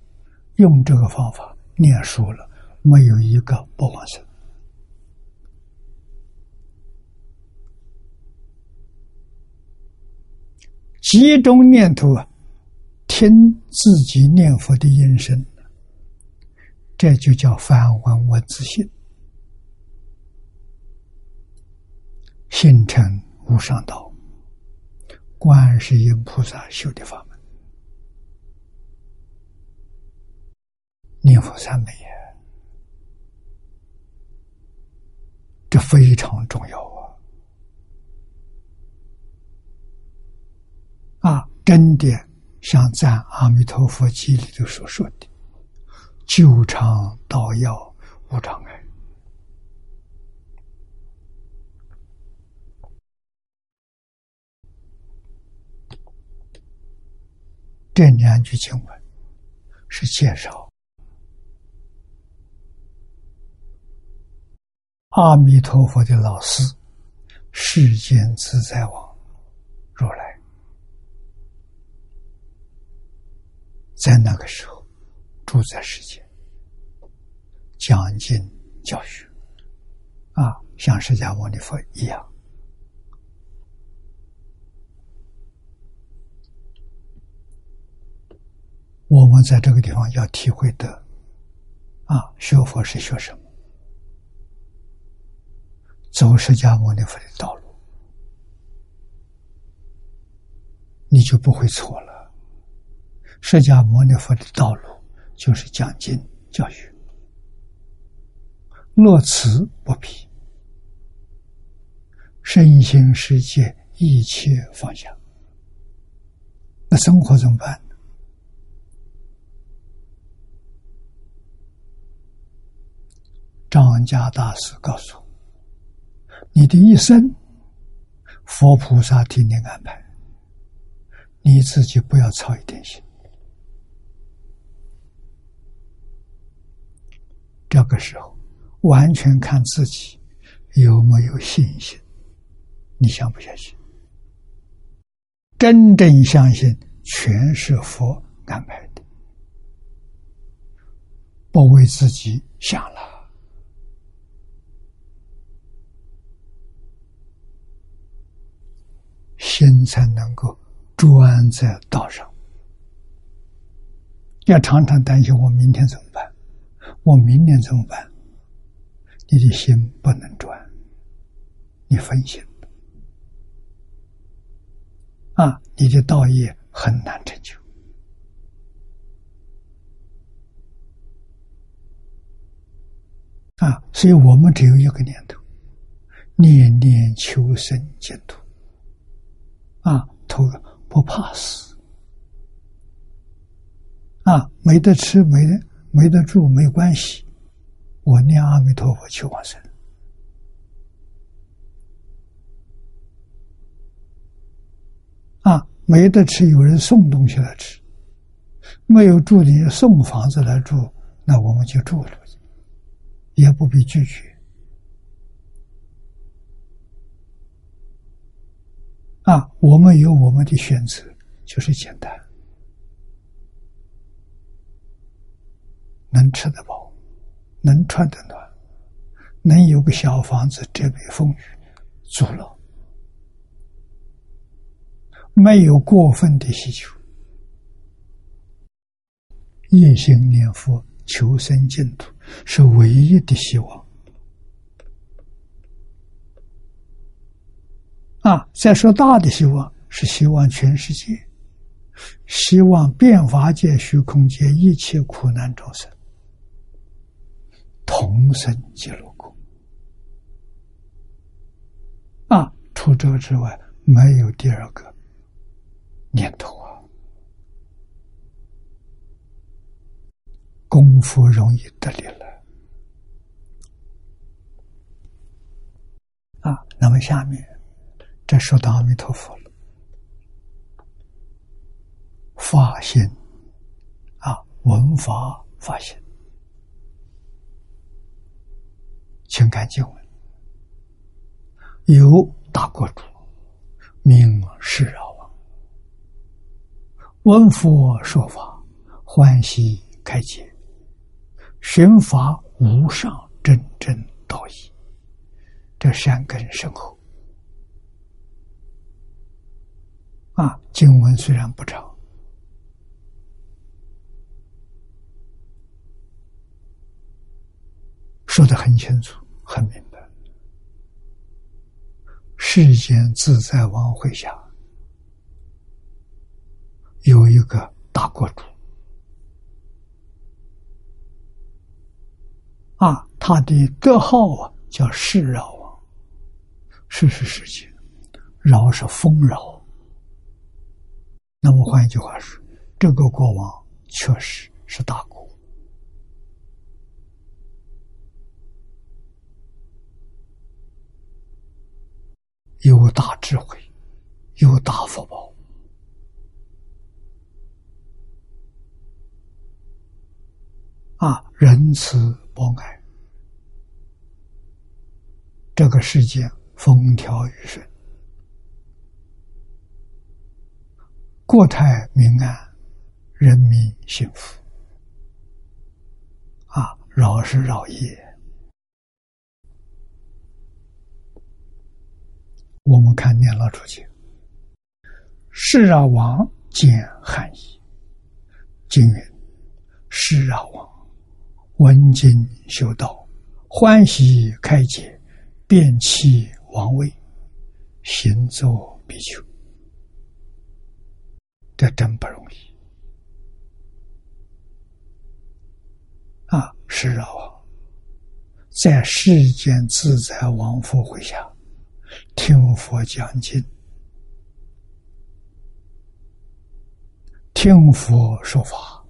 用这个方法念熟了，没有一个不往生。集中念头啊！听自己念佛的音声，这就叫梵文文字性，心成无上道，观世音菩萨修的法门，念佛三昧，这非常重要啊！啊真的像赞阿弥陀佛经里头所说的，救长道药无障碍。这两句经文是介绍阿弥陀佛的老师世间自在王如来，在那个时候住在世间，讲经教学，啊，像释迦牟尼佛一样。我们在这个地方要体会的，啊，学佛是学什么？走释迦牟尼佛的道路，你就不会错了。释迦牟尼佛的道路就是讲经教育，乐此不疲，身心世界一切放下。那生活怎么办？张家大师告诉：“你的一生，佛菩萨替你安排，你自己不要操一点心。这个时候，完全看自己有没有信心。你相不相信？真正相信，全是佛安排的，不为自己想了。”心才能够专在道上。要常常担心我明天怎么办？我明年怎么办？你的心不能转，你分心啊！你的道业很难成就啊！所以我们只有一个念头：念念求生净土。啊，头不怕死，啊，没得吃，没得没得住，没关系。我念阿弥陀佛求往生，啊，没得吃，有人送东西来吃，没有住的送房子来住，那我们就住了，也不必拒绝。啊，我们有我们的选择，就是简单，能吃得饱，能穿得暖，能有个小房子遮避风雨，足了，没有过分的需求，一心念佛求生净土是唯一的希望。啊！再说大的希望是希望全世界，希望变法界、虚空界一切苦难众生同生极乐国。啊！除这之外，没有第二个念头啊！功夫容易得力了。啊！那么下面。这说到阿弥陀佛了，发心啊，闻法发心，情感经文：有大国主，名释饶王，闻佛说法，欢喜开解，寻法无上真正道义，这善根深厚。啊，经文虽然不长，说的很清楚、很明白。世间自在王会下有一个大国主，啊，他的德号啊叫世饶王，世是世界，饶是丰饶。那么换一句话说，这个国王确实是大国，有大智慧，有大福报，啊，仁慈博爱，这个世界风调雨顺。国泰民安，人民幸福，啊，饶是饶也。我们看念老主经，是啊，王见汉译，经云：是啊，王闻经修道，欢喜开解，便弃王位，行作比丘。这真不容易啊！是啊，在世间自在王佛会下听佛讲经，听佛说法，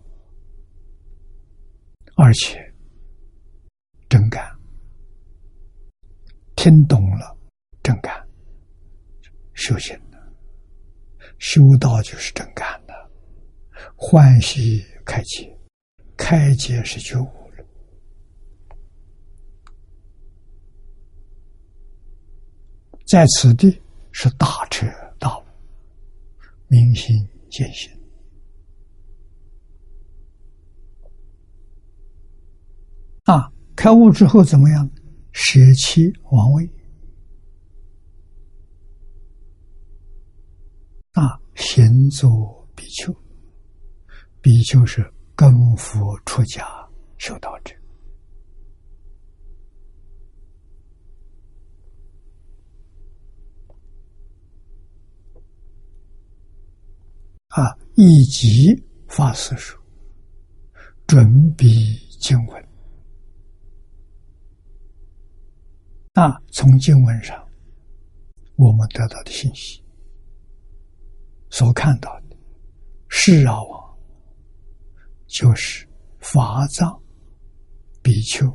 而且真干，听懂了真干，修行。修道就是真干的，欢喜开解，开解是觉悟了，在此地是大彻大悟，明心见性啊！开悟之后怎么样？舍弃王位。啊，行作比丘，比丘是跟佛出家修道者。啊，以及发四书，准备经文。啊，从经文上，我们得到的信息。所看到的释啊王，就是法藏比丘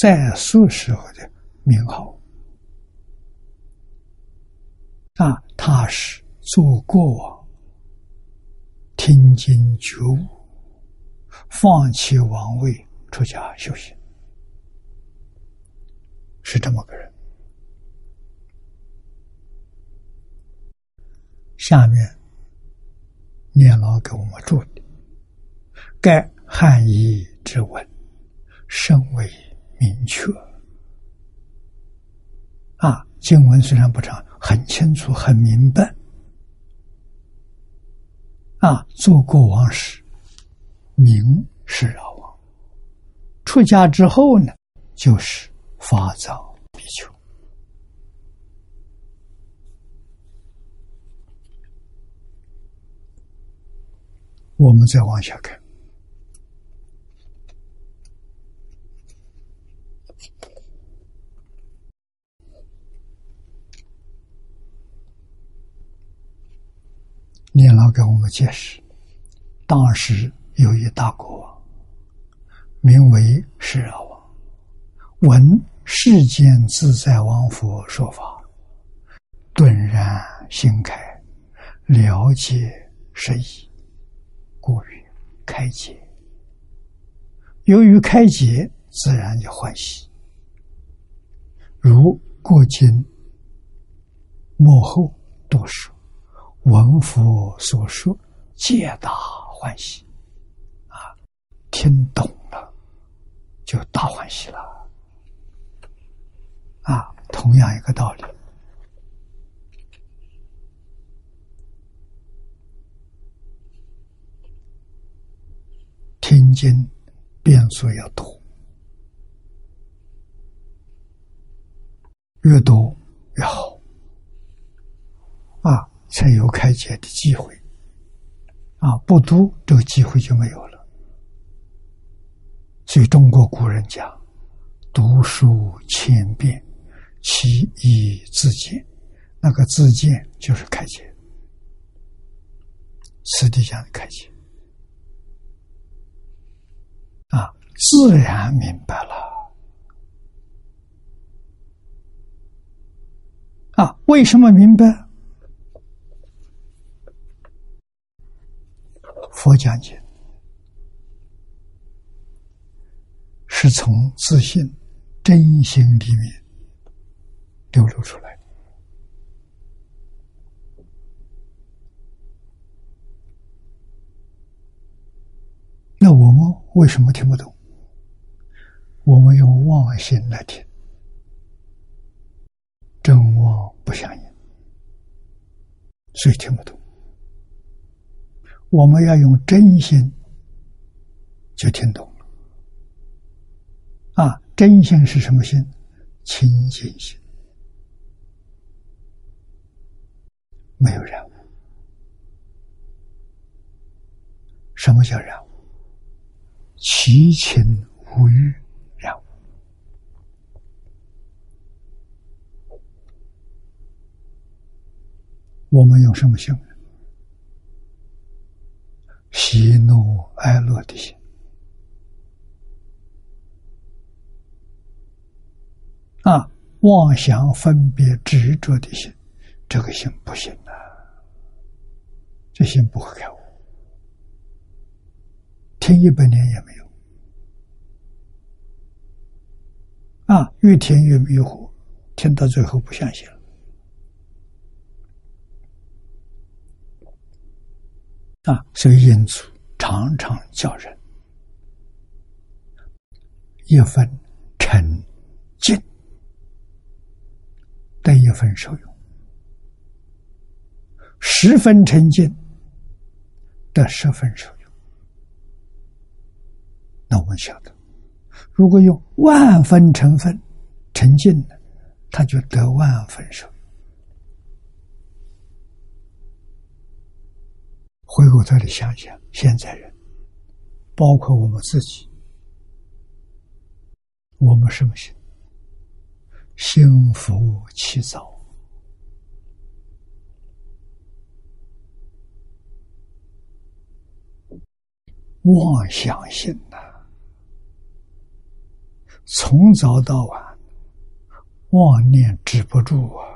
在世时候的名号啊，他是做过往，听经觉悟，放弃王位，出家修行，是这么个人。下面。念老给我们注的，该汉译之文甚为明确。啊，经文虽然不长，很清楚、很明白。啊，做国王时，名是老王；出家之后呢，就是法藏比丘。我们再往下看，念老给我们解释：当时有一大国王，名为释尔王，闻世间自在王佛说法，顿然心开，了解实意。故于开解，由于开解，自然就欢喜。如过经幕后读书，闻佛所说，皆大欢喜。啊，听懂了，就大欢喜了。啊，同样一个道理。听经变数要多，越多越好，啊，才有开解的机会。啊，不读这个机会就没有了。所以中国古人讲：“读书千遍，其义自见。”那个自见就是开解。此底下的开启啊，自然明白了啊。为什么明白？佛讲解是从自信、真心里面流露出来的。那我们为什么听不懂？我们用妄心来听，真妄不相应，所以听不懂。我们要用真心，就听懂了。啊，真心是什么心？清净心，没有染污。什么叫染污？七情无欲，然后我们用什么形容？喜怒哀乐的心啊，妄想分别执着的心，这个心不行啊，这心不会开悟。听一百年也没有啊，越听越迷糊，听到最后不相信了啊！所以因此常常叫人一分沉静得一分受用，十分沉静得十分受用。那我们晓得，如果用万分成分沉浸的，他就得万分受用。回过头来想想，现在人，包括我们自己，我们什么心？心浮气躁，妄想心呐。从早到晚，妄念止不住啊！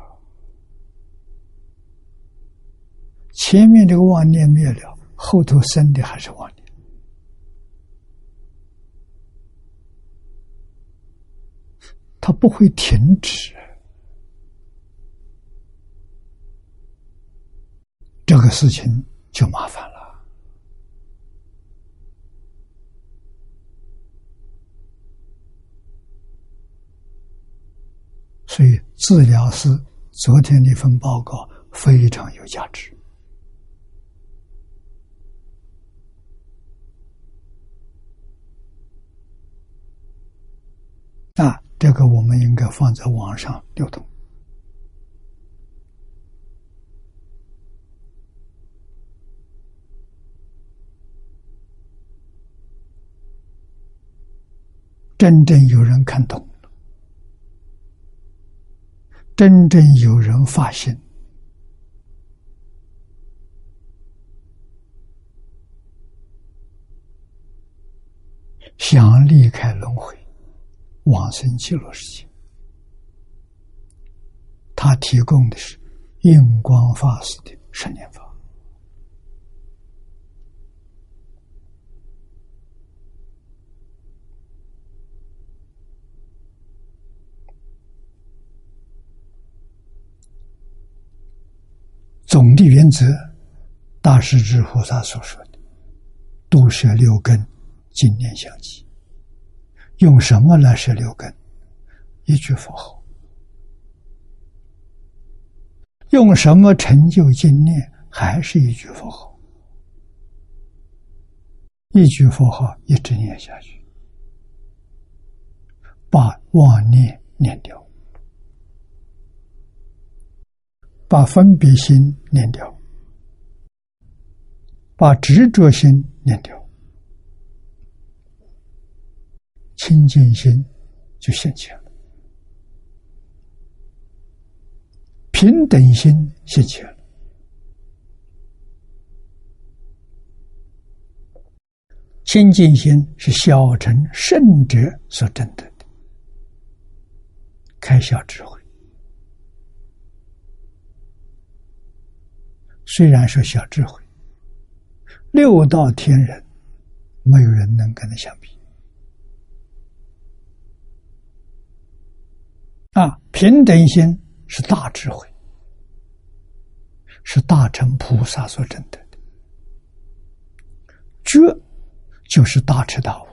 前面这个妄念灭了，后头生的还是妄念，它不会停止。这个事情就麻烦了。所以，治疗师昨天那份报告非常有价值。啊，这个我们应该放在网上流通。真正有人看懂了。真正有人发现，想离开轮回，往生极乐世界，他提供的是印光法师的十念法。总的原则，大师之菩萨所说的“度舍六根，经念相继”，用什么来舍六根？一句佛号。用什么成就经念？还是一句佛号。一句佛号一直念下去，把妄念念掉。把分别心念掉，把执着心念掉，清净心就现前了，平等心现前了，清净心是小乘圣者所证得的，开小智慧。虽然说小智慧，六道天人没有人能跟他相比。啊，平等心是大智慧，是大乘菩萨所证得的，觉。就是大彻大悟、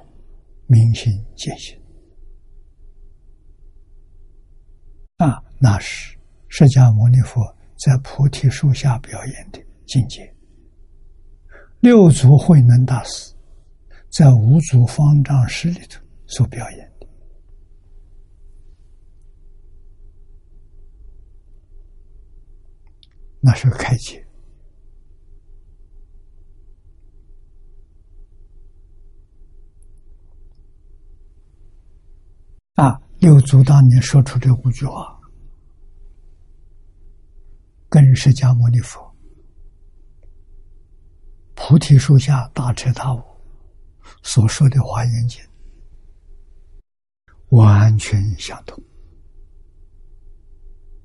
明心见性啊！那是释迦牟尼佛在菩提树下表演的境界。六祖慧能大师在五祖方丈室里头所表演的，那是开解。啊！六祖当年说出这五句话，跟释迦牟尼佛菩提树下大彻大悟所说的华严经完全相同。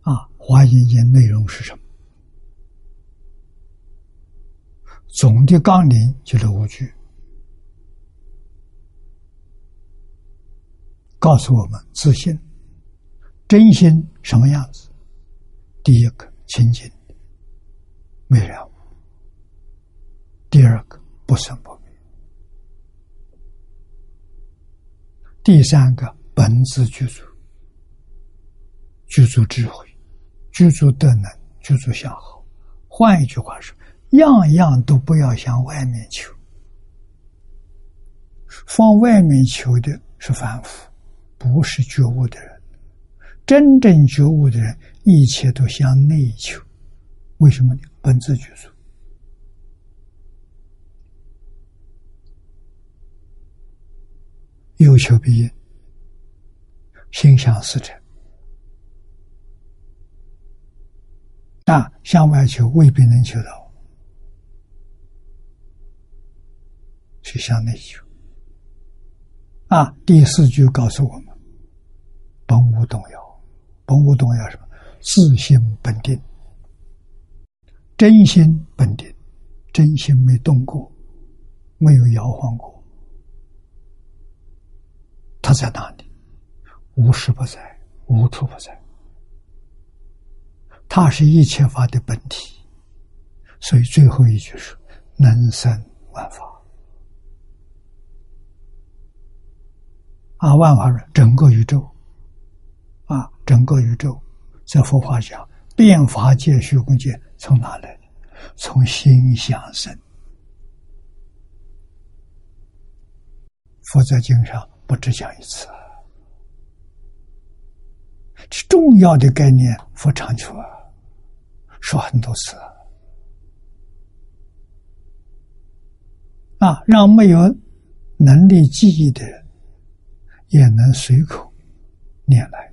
啊，华严经内容是什么？总的纲领就是五句。告诉我们自信、真心什么样子？第一个清净，没染污；第二个不生不灭；第三个本自具足，具足智慧，具足德能，具足相好。换一句话说，样样都不要向外面求，放外面求的是凡夫。不是觉悟的人，真正觉悟的人，一切都向内求。为什么呢？本自具足，有求必应，心想事成。啊，向外求未必能求到，去向内求。啊，第四句告诉我们。本无动摇，本无动摇什么？自心本定，真心本定，真心没动过，没有摇晃过。他在哪里？无时不在，无处不在。他是一切法的本体，所以最后一句是能生万法。啊，万法是整个宇宙。啊，整个宇宙，在佛法讲，变法界、虚空界从哪来？从心想生。佛在经上不只讲一次，这重要的概念，佛常说，说很多次。啊，让没有能力记忆的人，也能随口念来。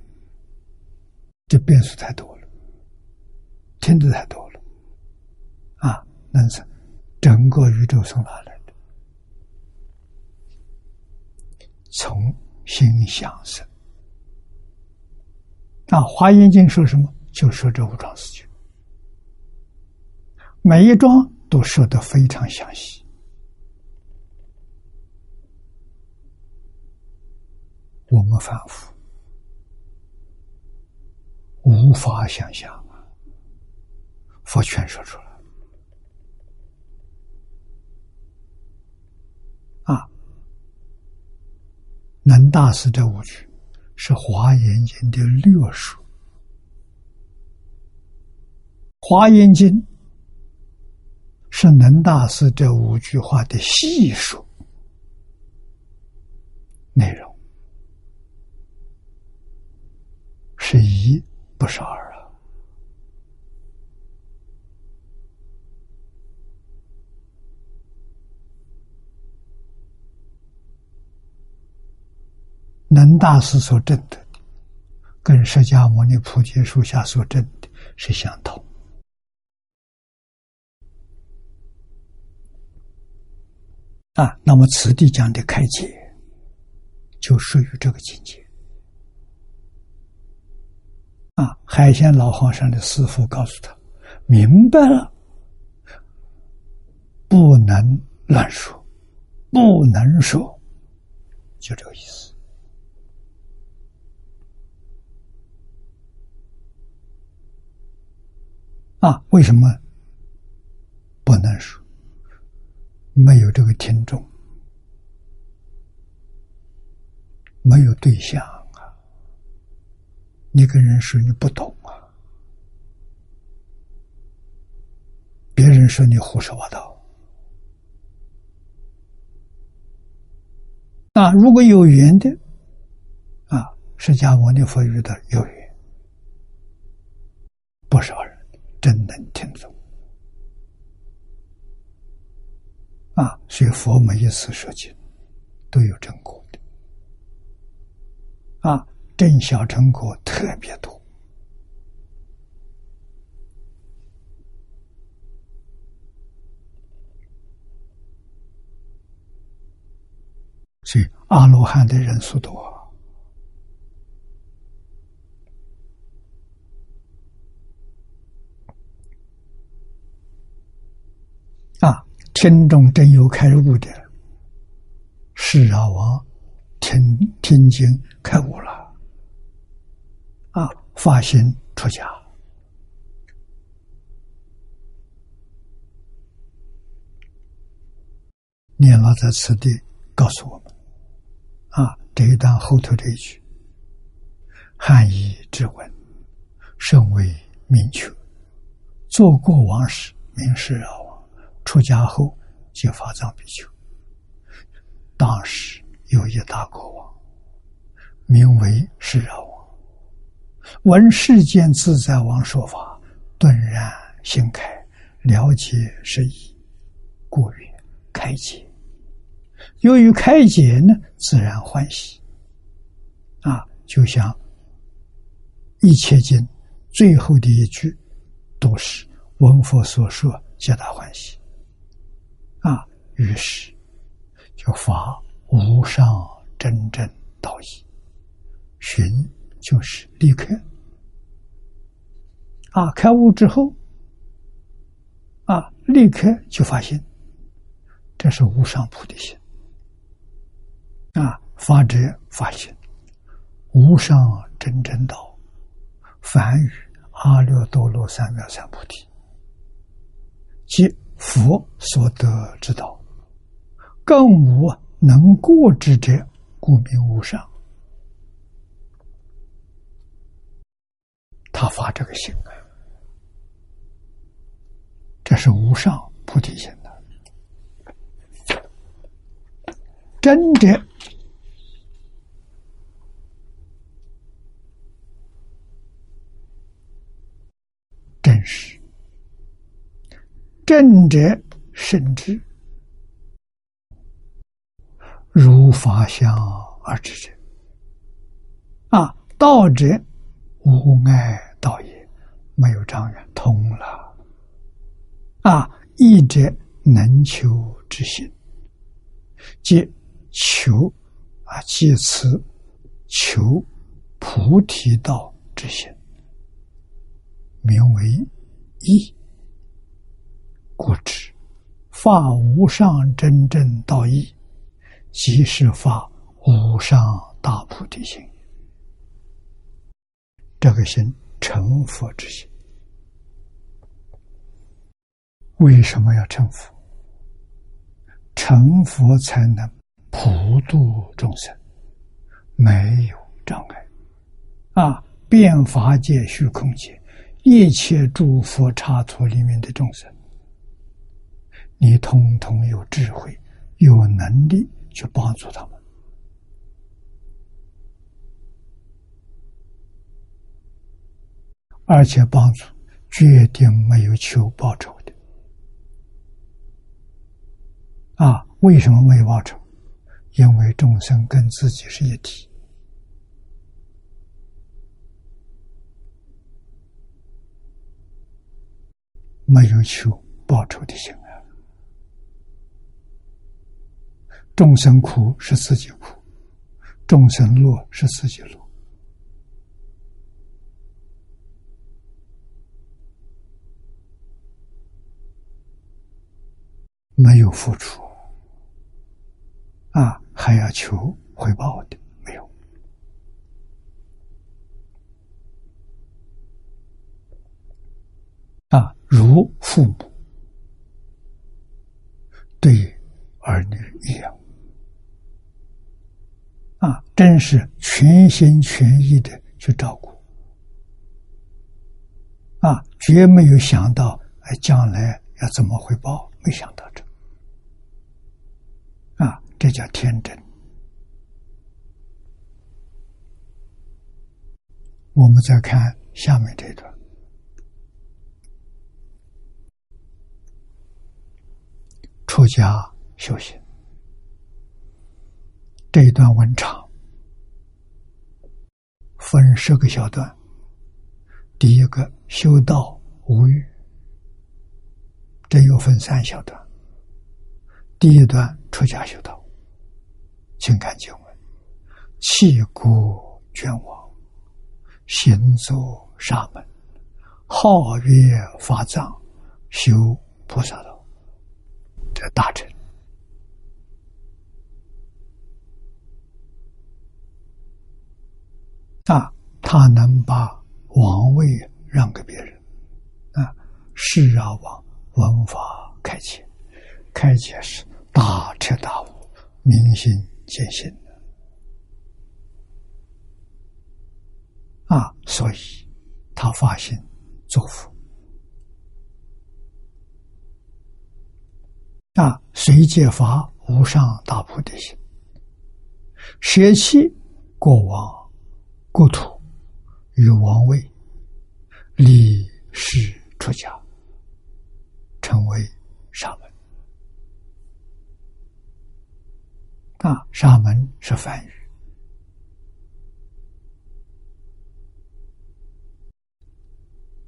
这变数太多了，听的太多了，啊！那是整个宇宙从哪来的？从心想生。那《华严经》说什么？就说这五桩事情，每一桩都说的非常详细。我们反复。无法想象！佛劝说出来啊！能大师这五句是《华严经》的略述，《华严经》是能大师这五句话的细数内容，是一。不是二啊！能大师所证的，跟释迦牟尼菩提树下所证的是相同。啊，那么此地讲的开解，就属于这个境界。啊，海鲜老和尚的师傅告诉他，明白了，不能乱说，不能说，就这个意思。啊，为什么不能说？没有这个听众，没有对象你跟人说你不懂啊，别人说你胡说八道啊！如果有缘的啊，释迦牟尼佛遇到有缘，不少人真能听懂。啊，所以佛每一次说经都有成果的，啊，正小成果特别多。所以阿罗汉的人数多啊。听众真有开悟的，是啊，王听听经开悟了，发心出家，念老在此地告诉我们，啊，这一段后头这一句，汉译之文甚为明确，做过王时明示啊。出家后就发藏比丘。当时有一大国王，名为释迦王，闻世间自在王说法，顿然心开，了解是意，故曰开解。由于开解呢，自然欢喜。啊，就像一切经最后的一句，都是闻佛所说，皆大欢喜。啊，于是就发无上真正道义，寻就是立刻啊，开悟之后啊，立刻就发现这是无上菩提心啊，发者发现无上真正道，梵语阿耨多罗三藐三菩提，即。佛所得之道，更无能过之者，故名无上。他发这个心啊，这是无上菩提心的。真者，真实。正者甚之，如法相而知者。啊，道者无碍道也，没有障碍，通了。啊，义者能求之心，即求啊，借此求菩提道之心，名为义。故知发无上真正道义，即是发无上大菩提心。这个心成佛之心，为什么要成佛？成佛才能普度众生，没有障碍。啊，变法界、虚空界一切诸佛刹土里面的众生。你通通有智慧，有能力去帮助他们，而且帮助决定没有求报酬的。啊，为什么没有报酬？因为众生跟自己是一体，没有求报酬的心啊。众生苦是自己苦，众生乐是自己乐。没有付出，啊，还要求回报的没有，啊，如父母对儿女一样，啊，真是全心全意的去照顾，啊，绝没有想到哎，将来要怎么回报，没想到这。这叫天真。我们再看下面这段，出家修行这一段文长，分十个小段。第一个修道无欲，这又分三小段。第一段出家修道。请看经文：弃孤捐亡，行走沙门，皓月法藏，修菩萨道。这大臣啊，他能把王位让给别人啊，是啊，王文法开启，开启是大彻大悟，明心。见性的啊，所以他发心做佛啊，随戒法无上大菩提心，舍弃过往故土与王位，立誓出家，成为沙门。啊，沙门是梵语。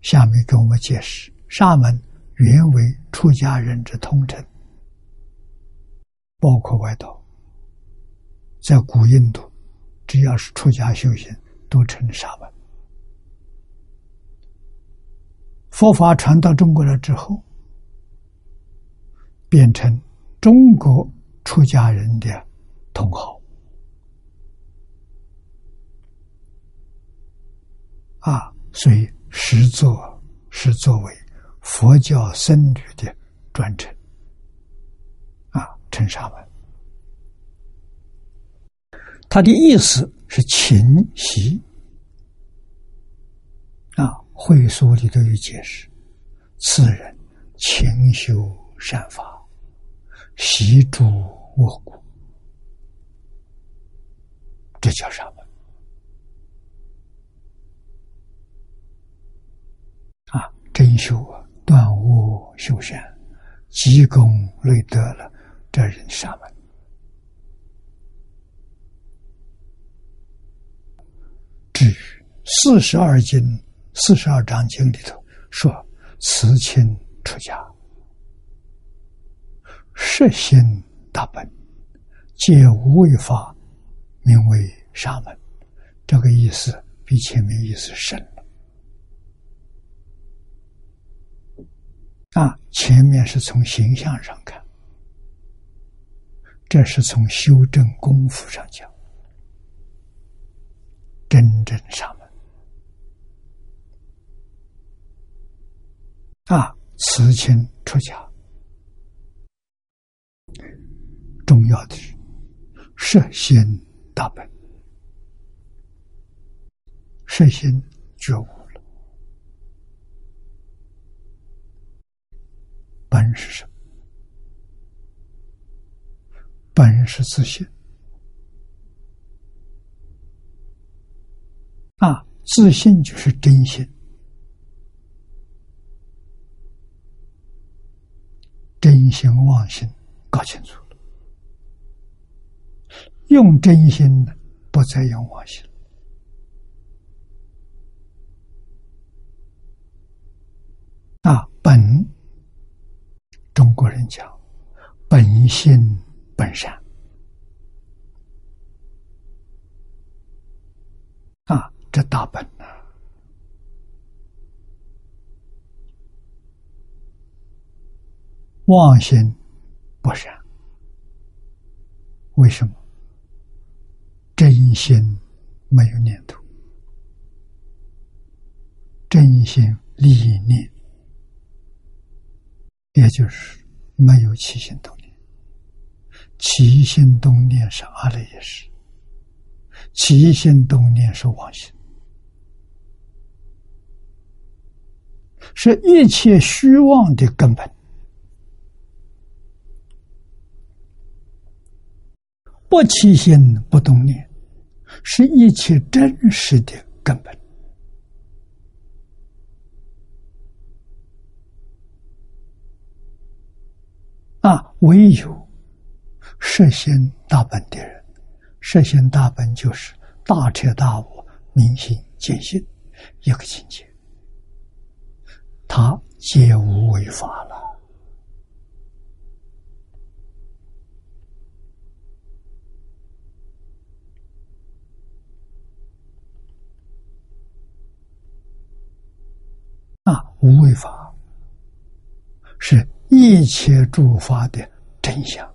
下面给我们解释，沙门原为出家人之通称，包括外道，在古印度，只要是出家修行，都称沙门。佛法传到中国来之后，变成中国出家人的。同好啊，所以实作是作为佛教僧侣的专称啊，称沙门。他的意思是勤习啊，会所里都有解释：此人勤修善法，习诸我故。这叫什么？啊，真修啊，断恶修善，积功累德了，这人上门。至于四十二经、四十二章经里头说，慈亲出家，实心大本，皆无为法。名为沙门，这个意思比前面意思深了。啊，前面是从形象上看，这是从修正功夫上讲，真正沙门。啊，慈亲出家，重要的是摄心。大本，身心觉悟了。本是什么？本是自信啊！自信就是真心，真心妄心搞清楚。用真心的，不再用妄心。啊，本中国人讲本性本善啊，这大本呢、啊，妄心不善，为什么？真心没有念头，真心利念，也就是没有起心动念。起心动念是阿赖耶识，起心动念是妄心。是一切虚妄的根本，不起心不动念，是一切真实的根本。啊，唯有实现大本的人，实现大本就是大彻大悟、明心见性一个境界。他皆无为法了啊！无为法是一切诸法的真相，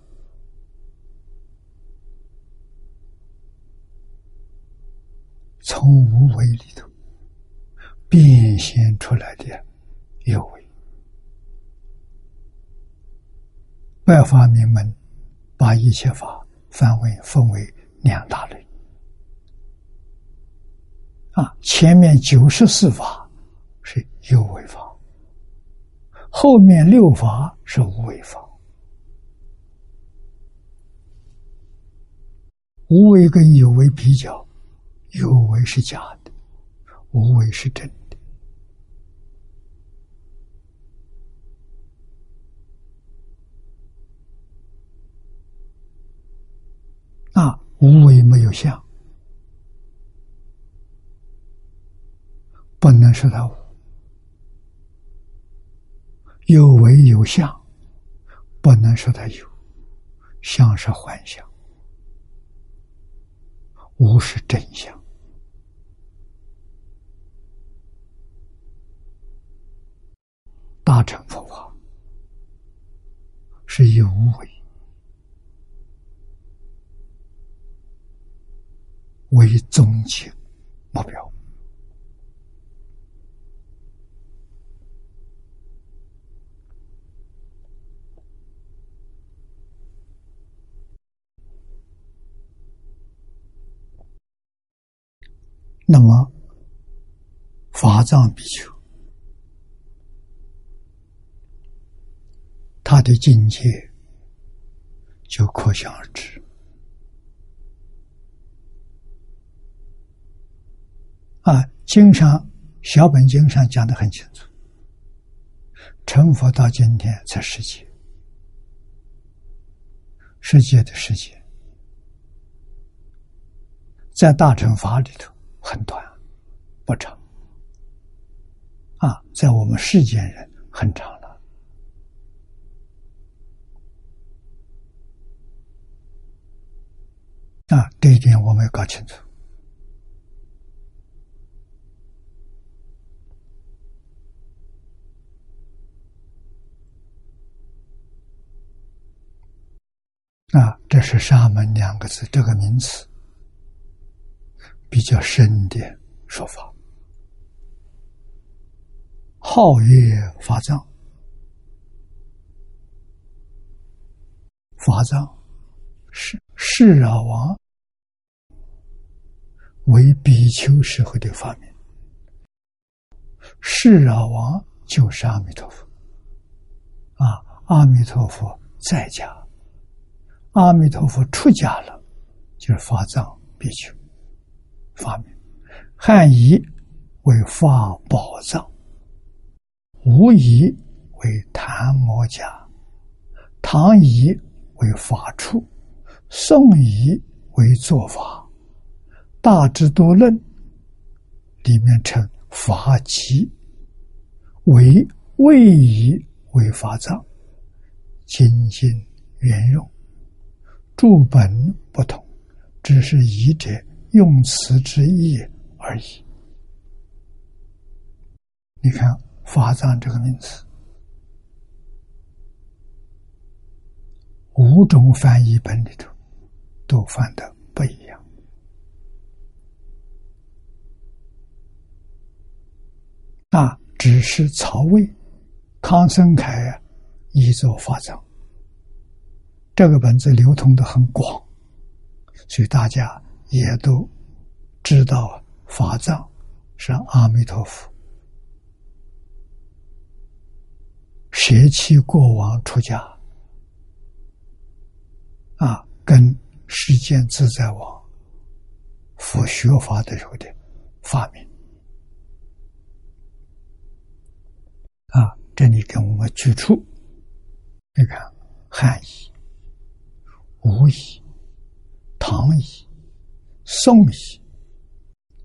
从无为里头变现出来的。有为，百法明门把一切法范围分为两大类。啊，前面九十四法是有为法，后面六法是无为法。无为跟有为比较，有为是假的，无为是真。啊，无为没有相，不能说它无；有为有相，不能说它有。相是幻象，无是真相。大乘佛法是以无为。为终极目标。那么，法藏比丘，他的境界就可想而知。啊，经上小本经上讲的很清楚，成佛到今天才世界，世界的世界，在大乘法里头很短，不长，啊，在我们世间人很长了，啊，这一点我们要搞清楚。啊，这是沙门两个字，这个名词。比较深的说法。皓月法藏，法藏是释啊王为比丘时候的发明。释啊王就是阿弥陀佛，啊，阿弥陀佛在家。阿弥陀佛出家了，就是法藏比丘发明，汉仪为法宝藏，吴仪为檀摩家，唐仪为法处，宋仪为做法，大智度论里面称法集，为位移为法藏，精进圆用。注本不同，只是译者用词之意而已。你看“法藏”这个名词，五种翻译本里头都翻的不一样。那，只是曹魏康生凯啊，译作“法藏”。这个本子流通的很广，所以大家也都知道法藏是阿弥陀佛舍弃过往出家啊，跟世间自在王佛学法的时候的发明啊，这里给我们举出，你看汉译。吴译、唐译、宋语，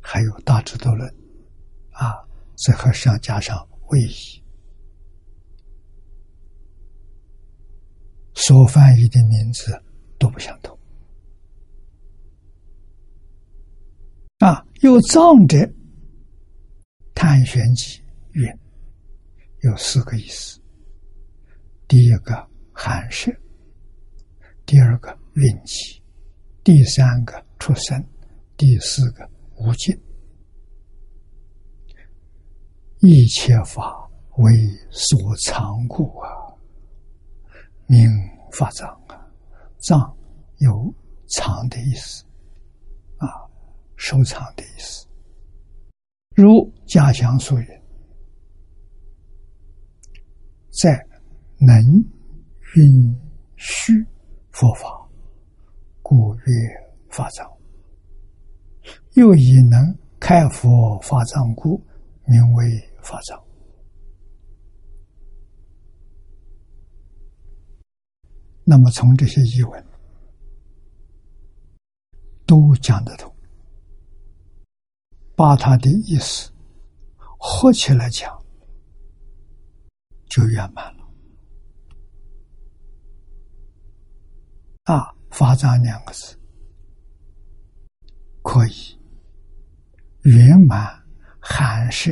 还有大智度论，啊，再和上加上魏语，所翻译的名字都不相同。啊，有藏者《探玄记》云，有四个意思。第一个寒舍。第二个运气，第三个出生，第四个无尽，一切法为所藏故啊，名法藏啊，藏有藏的意思啊，收藏的意思。如家乡所言，在能运虚。佛法，故曰法藏；又以能开佛法藏故，名为法藏。那么从这些译文都讲得通，把他的意思合起来讲，就圆满了。啊，法藏两个字可以圆满含摄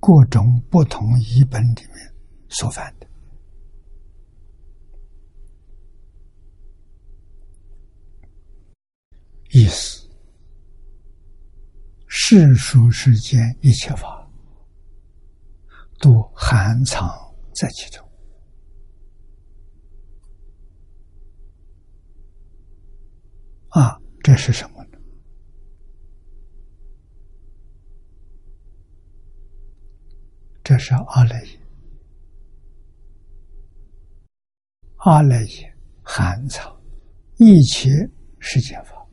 各种不同译本里面所犯的意思，世俗世间一切法都含藏在其中。啊，这是什么呢？这是阿赖耶，阿赖耶含藏一切世间法。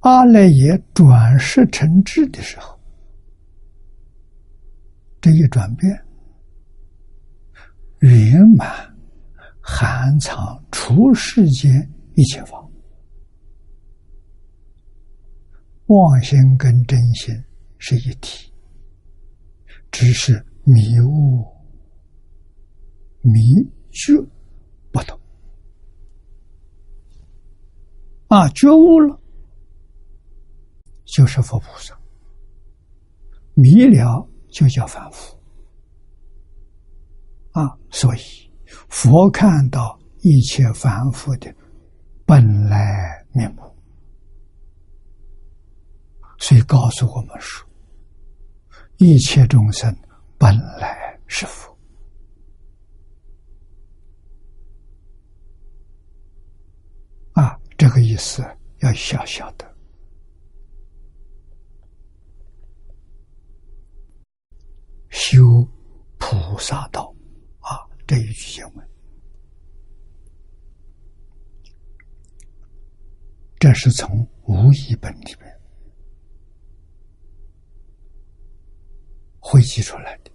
阿赖耶转世成智的时候，这一转变。圆满含藏出世间一切法，妄心跟真心是一体，只是迷雾迷觉不同。啊，觉悟了就是佛菩萨，迷了就叫凡夫。啊，所以佛看到一切凡夫的本来面目，所以告诉我们说，一切众生本来是佛。啊，这个意思要小小的修菩萨道。这一句经文，这是从无疑本里面汇集出来的。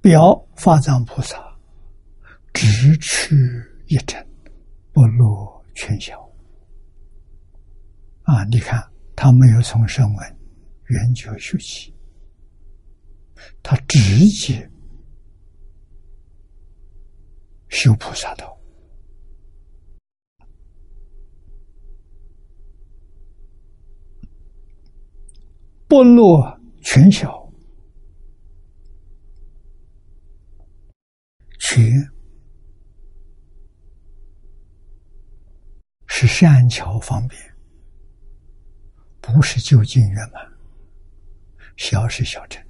表法藏菩萨只取一尘，不落全消。啊，你看他没有从声闻缘觉学习，他直接。修菩萨道。不落全小，全是善巧方便，不是就近圆满。小是小乘，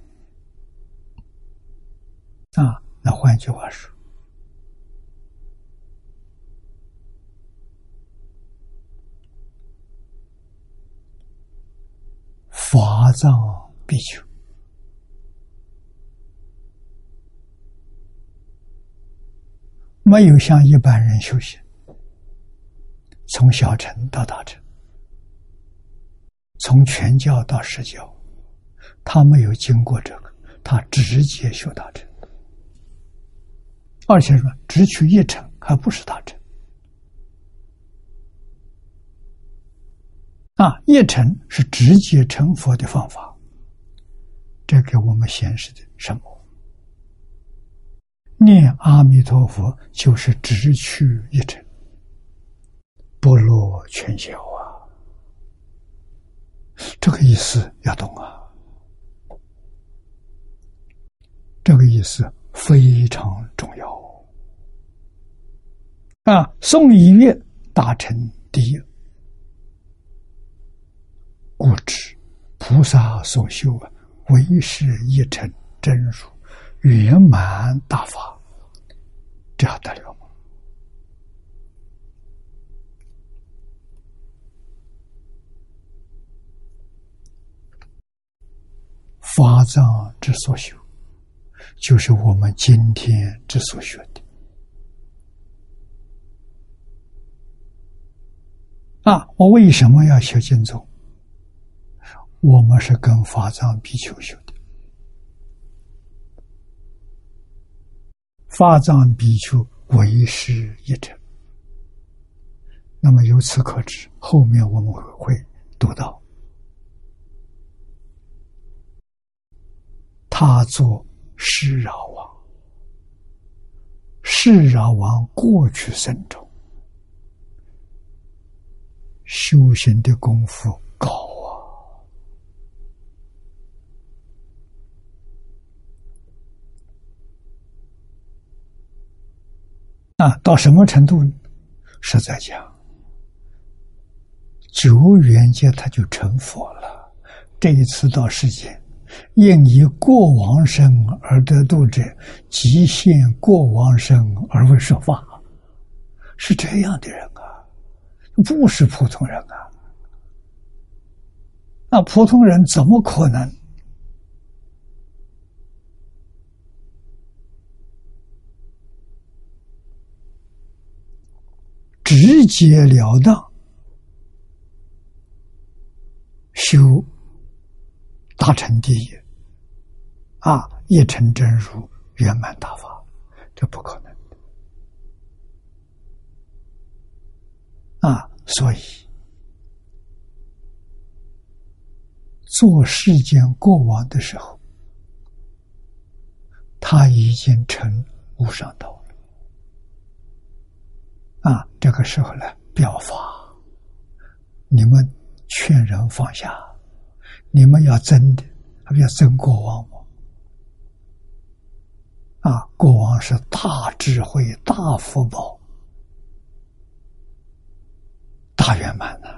啊，那换句话说，法藏比丘没有像一般人修行，从小乘到大乘，从全教到实教，他没有经过这个，他直接修大乘，而且说只取一乘，还不是大乘。啊，一成是直接成佛的方法，这给我们显示的什么？念阿弥陀佛就是直取一成，不落全消啊！这个意思要懂啊，这个意思非常重要啊！诵一月大成第一。故知菩萨所修啊，唯是一尘真如圆满大法，这还得了吗？法藏之所修，就是我们今天之所学的啊！我为什么要学经宗？我们是跟法藏比丘修的，法藏比丘为师一者。那么由此可知，后面我们会读到，他做释饶王，释饶王过去生中修行的功夫高。啊，到什么程度？是在讲九元界他就成佛了。这一次到世间，应以过往生而得度者，即现过往生而为说法，是这样的人啊，不是普通人啊。那普通人怎么可能？直截了当修大乘第一啊，一成真如圆满大法，这不可能啊！所以做世间过往的时候，他已经成无上道。啊，这个时候呢，表法，你们劝人放下，你们要争的，还不要争过往吗？啊，过往是大智慧、大福报、大圆满的，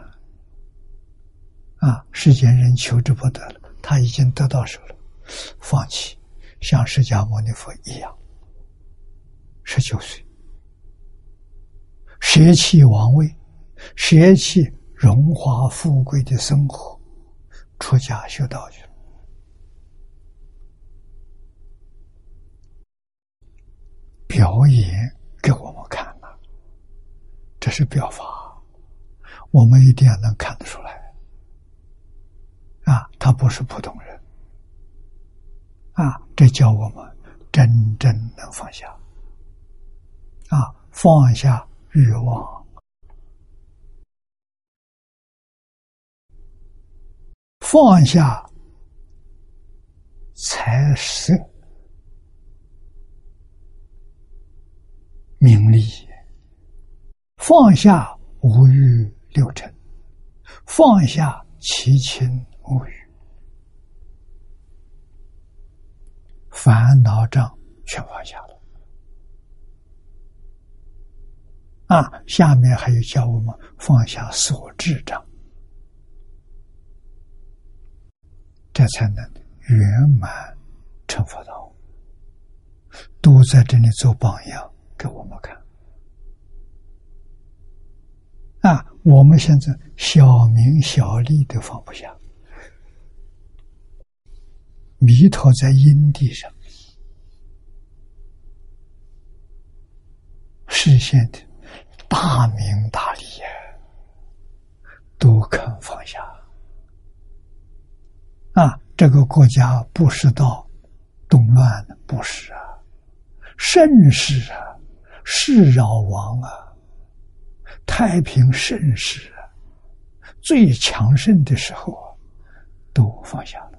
啊，世间人求之不得了，他已经得到手了，放弃，像释迦牟尼佛一样，十九岁。舍弃王位，舍弃荣华富贵的生活，出家修道去了。表演给我们看了，这是表法，我们一定要能看得出来。啊，他不是普通人，啊，这叫我们真正能放下，啊，放下。欲望，放下财色名利，放下五欲六尘，放下七情五欲。烦恼障全放下了，啊，下面还有教我们放下所智障，这才能圆满成佛道。都在这里做榜样给我们看。啊，我们现在小名小利都放不下，迷途在阴地上，视线的。大名大利呀，都肯放下啊！这个国家不是到动乱的，不是啊，盛世啊，世扰亡啊，太平盛世啊，最强盛的时候啊，都放下了。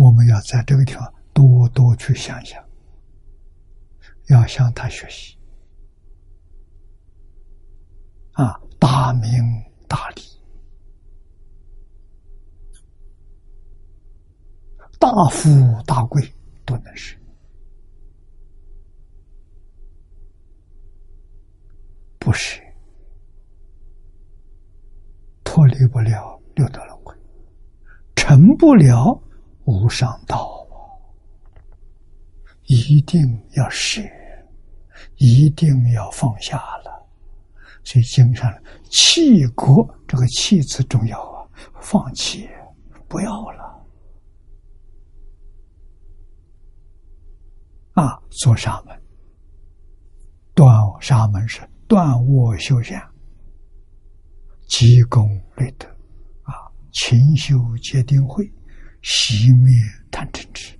我们要在这个地方多多去想想，要向他学习啊！大名大利、大富大贵都能是，不是脱离不了六道轮回，成不了。无上道啊，一定要舍，一定要放下了。所以经上弃国这个弃字重要啊，放弃不要了啊！做沙门，断沙门是断卧修禅，积功累德啊，勤修戒定慧。熄灭贪嗔痴，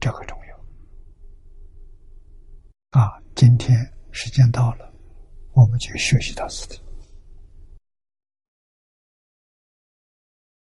这个重要啊！今天时间到了，我们就学习到此地。